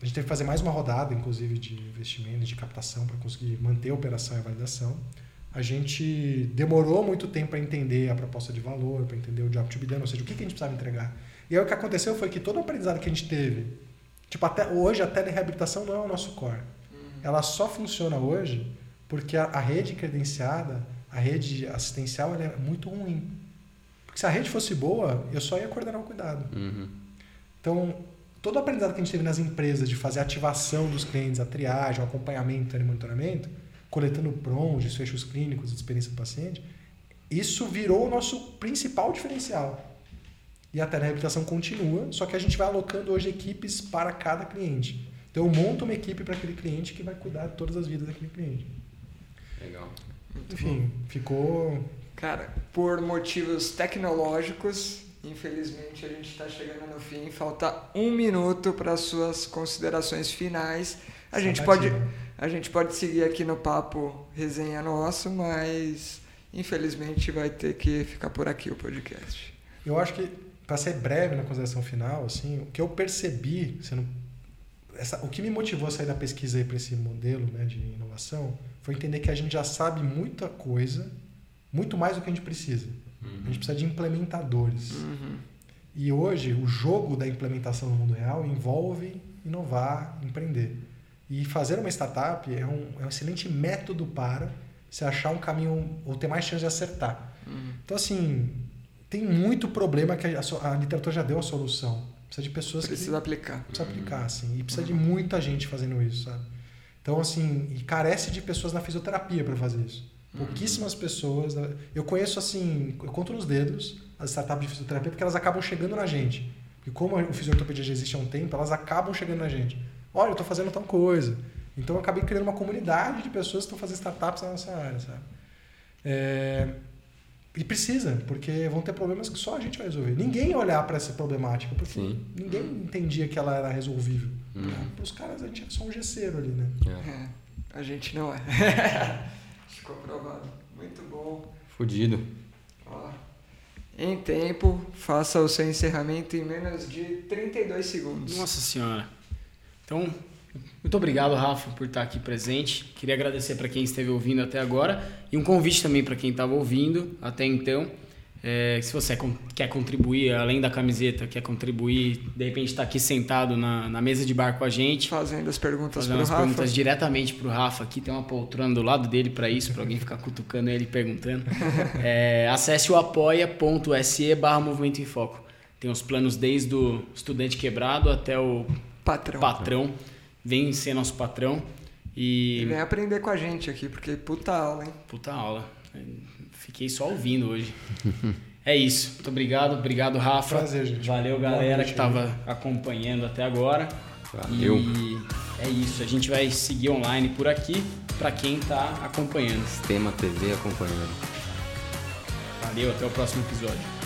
a gente teve que fazer mais uma rodada, inclusive, de investimento, de captação para conseguir manter a operação e a validação. A gente demorou muito tempo para entender a proposta de valor, para entender o job to be done, ou seja, o que, que a gente precisava entregar. E aí o que aconteceu foi que todo o aprendizado que a gente teve, tipo, até hoje a telereabilitação não é o nosso core. Ela só funciona hoje porque a, a rede credenciada, a rede assistencial, ela é muito ruim. Porque se a rede fosse boa, eu só ia coordenar o cuidado. Uhum. Então, todo o aprendizado que a gente teve nas empresas de fazer a ativação dos clientes, a triagem, o acompanhamento e monitoramento, coletando PRONs, desfechos clínicos, experiência do paciente, isso virou o nosso principal diferencial. E a telereabilitação continua, só que a gente vai alocando hoje equipes para cada cliente. Então, eu monto uma equipe para aquele cliente que vai cuidar de todas as vidas daquele cliente. Legal. Muito bom. Enfim, ficou Cara, por motivos tecnológicos, infelizmente a gente está chegando no fim. Falta um minuto para suas considerações finais. A gente, pode, a gente pode seguir aqui no papo resenha nosso, mas infelizmente vai ter que ficar por aqui o podcast. Eu acho que, para ser breve na consideração final, assim, o que eu percebi, sendo, essa, o que me motivou a sair da pesquisa para esse modelo né, de inovação foi entender que a gente já sabe muita coisa, muito mais do que a gente precisa. A gente precisa de implementadores. Uhum. E hoje, o jogo da implementação no mundo real envolve inovar, empreender. E fazer uma startup é um, é um excelente método para se achar um caminho ou ter mais chance de acertar. Uhum. Então, assim, tem muito problema que a, so- a literatura já deu a solução. Precisa de pessoas Precisa que aplicar. precisa aplicar, assim. E precisa de muita gente fazendo isso, sabe? Então, assim, e carece de pessoas na fisioterapia para fazer isso. Pouquíssimas pessoas. Eu conheço, assim, eu conto nos dedos as startups de fisioterapia porque elas acabam chegando na gente. E como o fisioterapia já existe há um tempo, elas acabam chegando na gente. Olha, eu estou fazendo tal coisa. Então, eu acabei criando uma comunidade de pessoas que estão fazendo startups na nossa área, sabe? É, E precisa, porque vão ter problemas que só a gente vai resolver. Ninguém ia olhar para essa problemática, porque Sim. ninguém entendia que ela era resolvível. Uhum. Para os caras, a gente é só um gesseiro ali, né? É. É, a gente não é. Ficou provado. Muito bom. Fudido. Ó, em tempo, faça o seu encerramento em menos de 32 segundos. Nossa senhora. Então, muito obrigado, Rafa, por estar aqui presente. Queria agradecer para quem esteve ouvindo até agora e um convite também para quem estava ouvindo até então. É, se você quer contribuir, além da camiseta, quer contribuir, de repente está aqui sentado na, na mesa de bar com a gente, Fazendo as perguntas para o Rafa. perguntas diretamente pro Rafa aqui, tem uma poltrona do lado dele para isso, para alguém ficar cutucando ele e perguntando. É, acesse o apoia.se barra Movimento em Foco. Tem os planos desde o estudante quebrado até o Patrão. patrão. Vem ser nosso patrão E e vem aprender com a gente aqui, porque puta aula, hein? puta aula. Fiquei só ouvindo hoje. É isso. Muito obrigado. Obrigado, Rafa. Prazer, gente. Valeu, Boa galera noite que estava acompanhando até agora. Valeu. E é isso. A gente vai seguir online por aqui para quem tá acompanhando. Sistema TV acompanhando. Valeu, até o próximo episódio.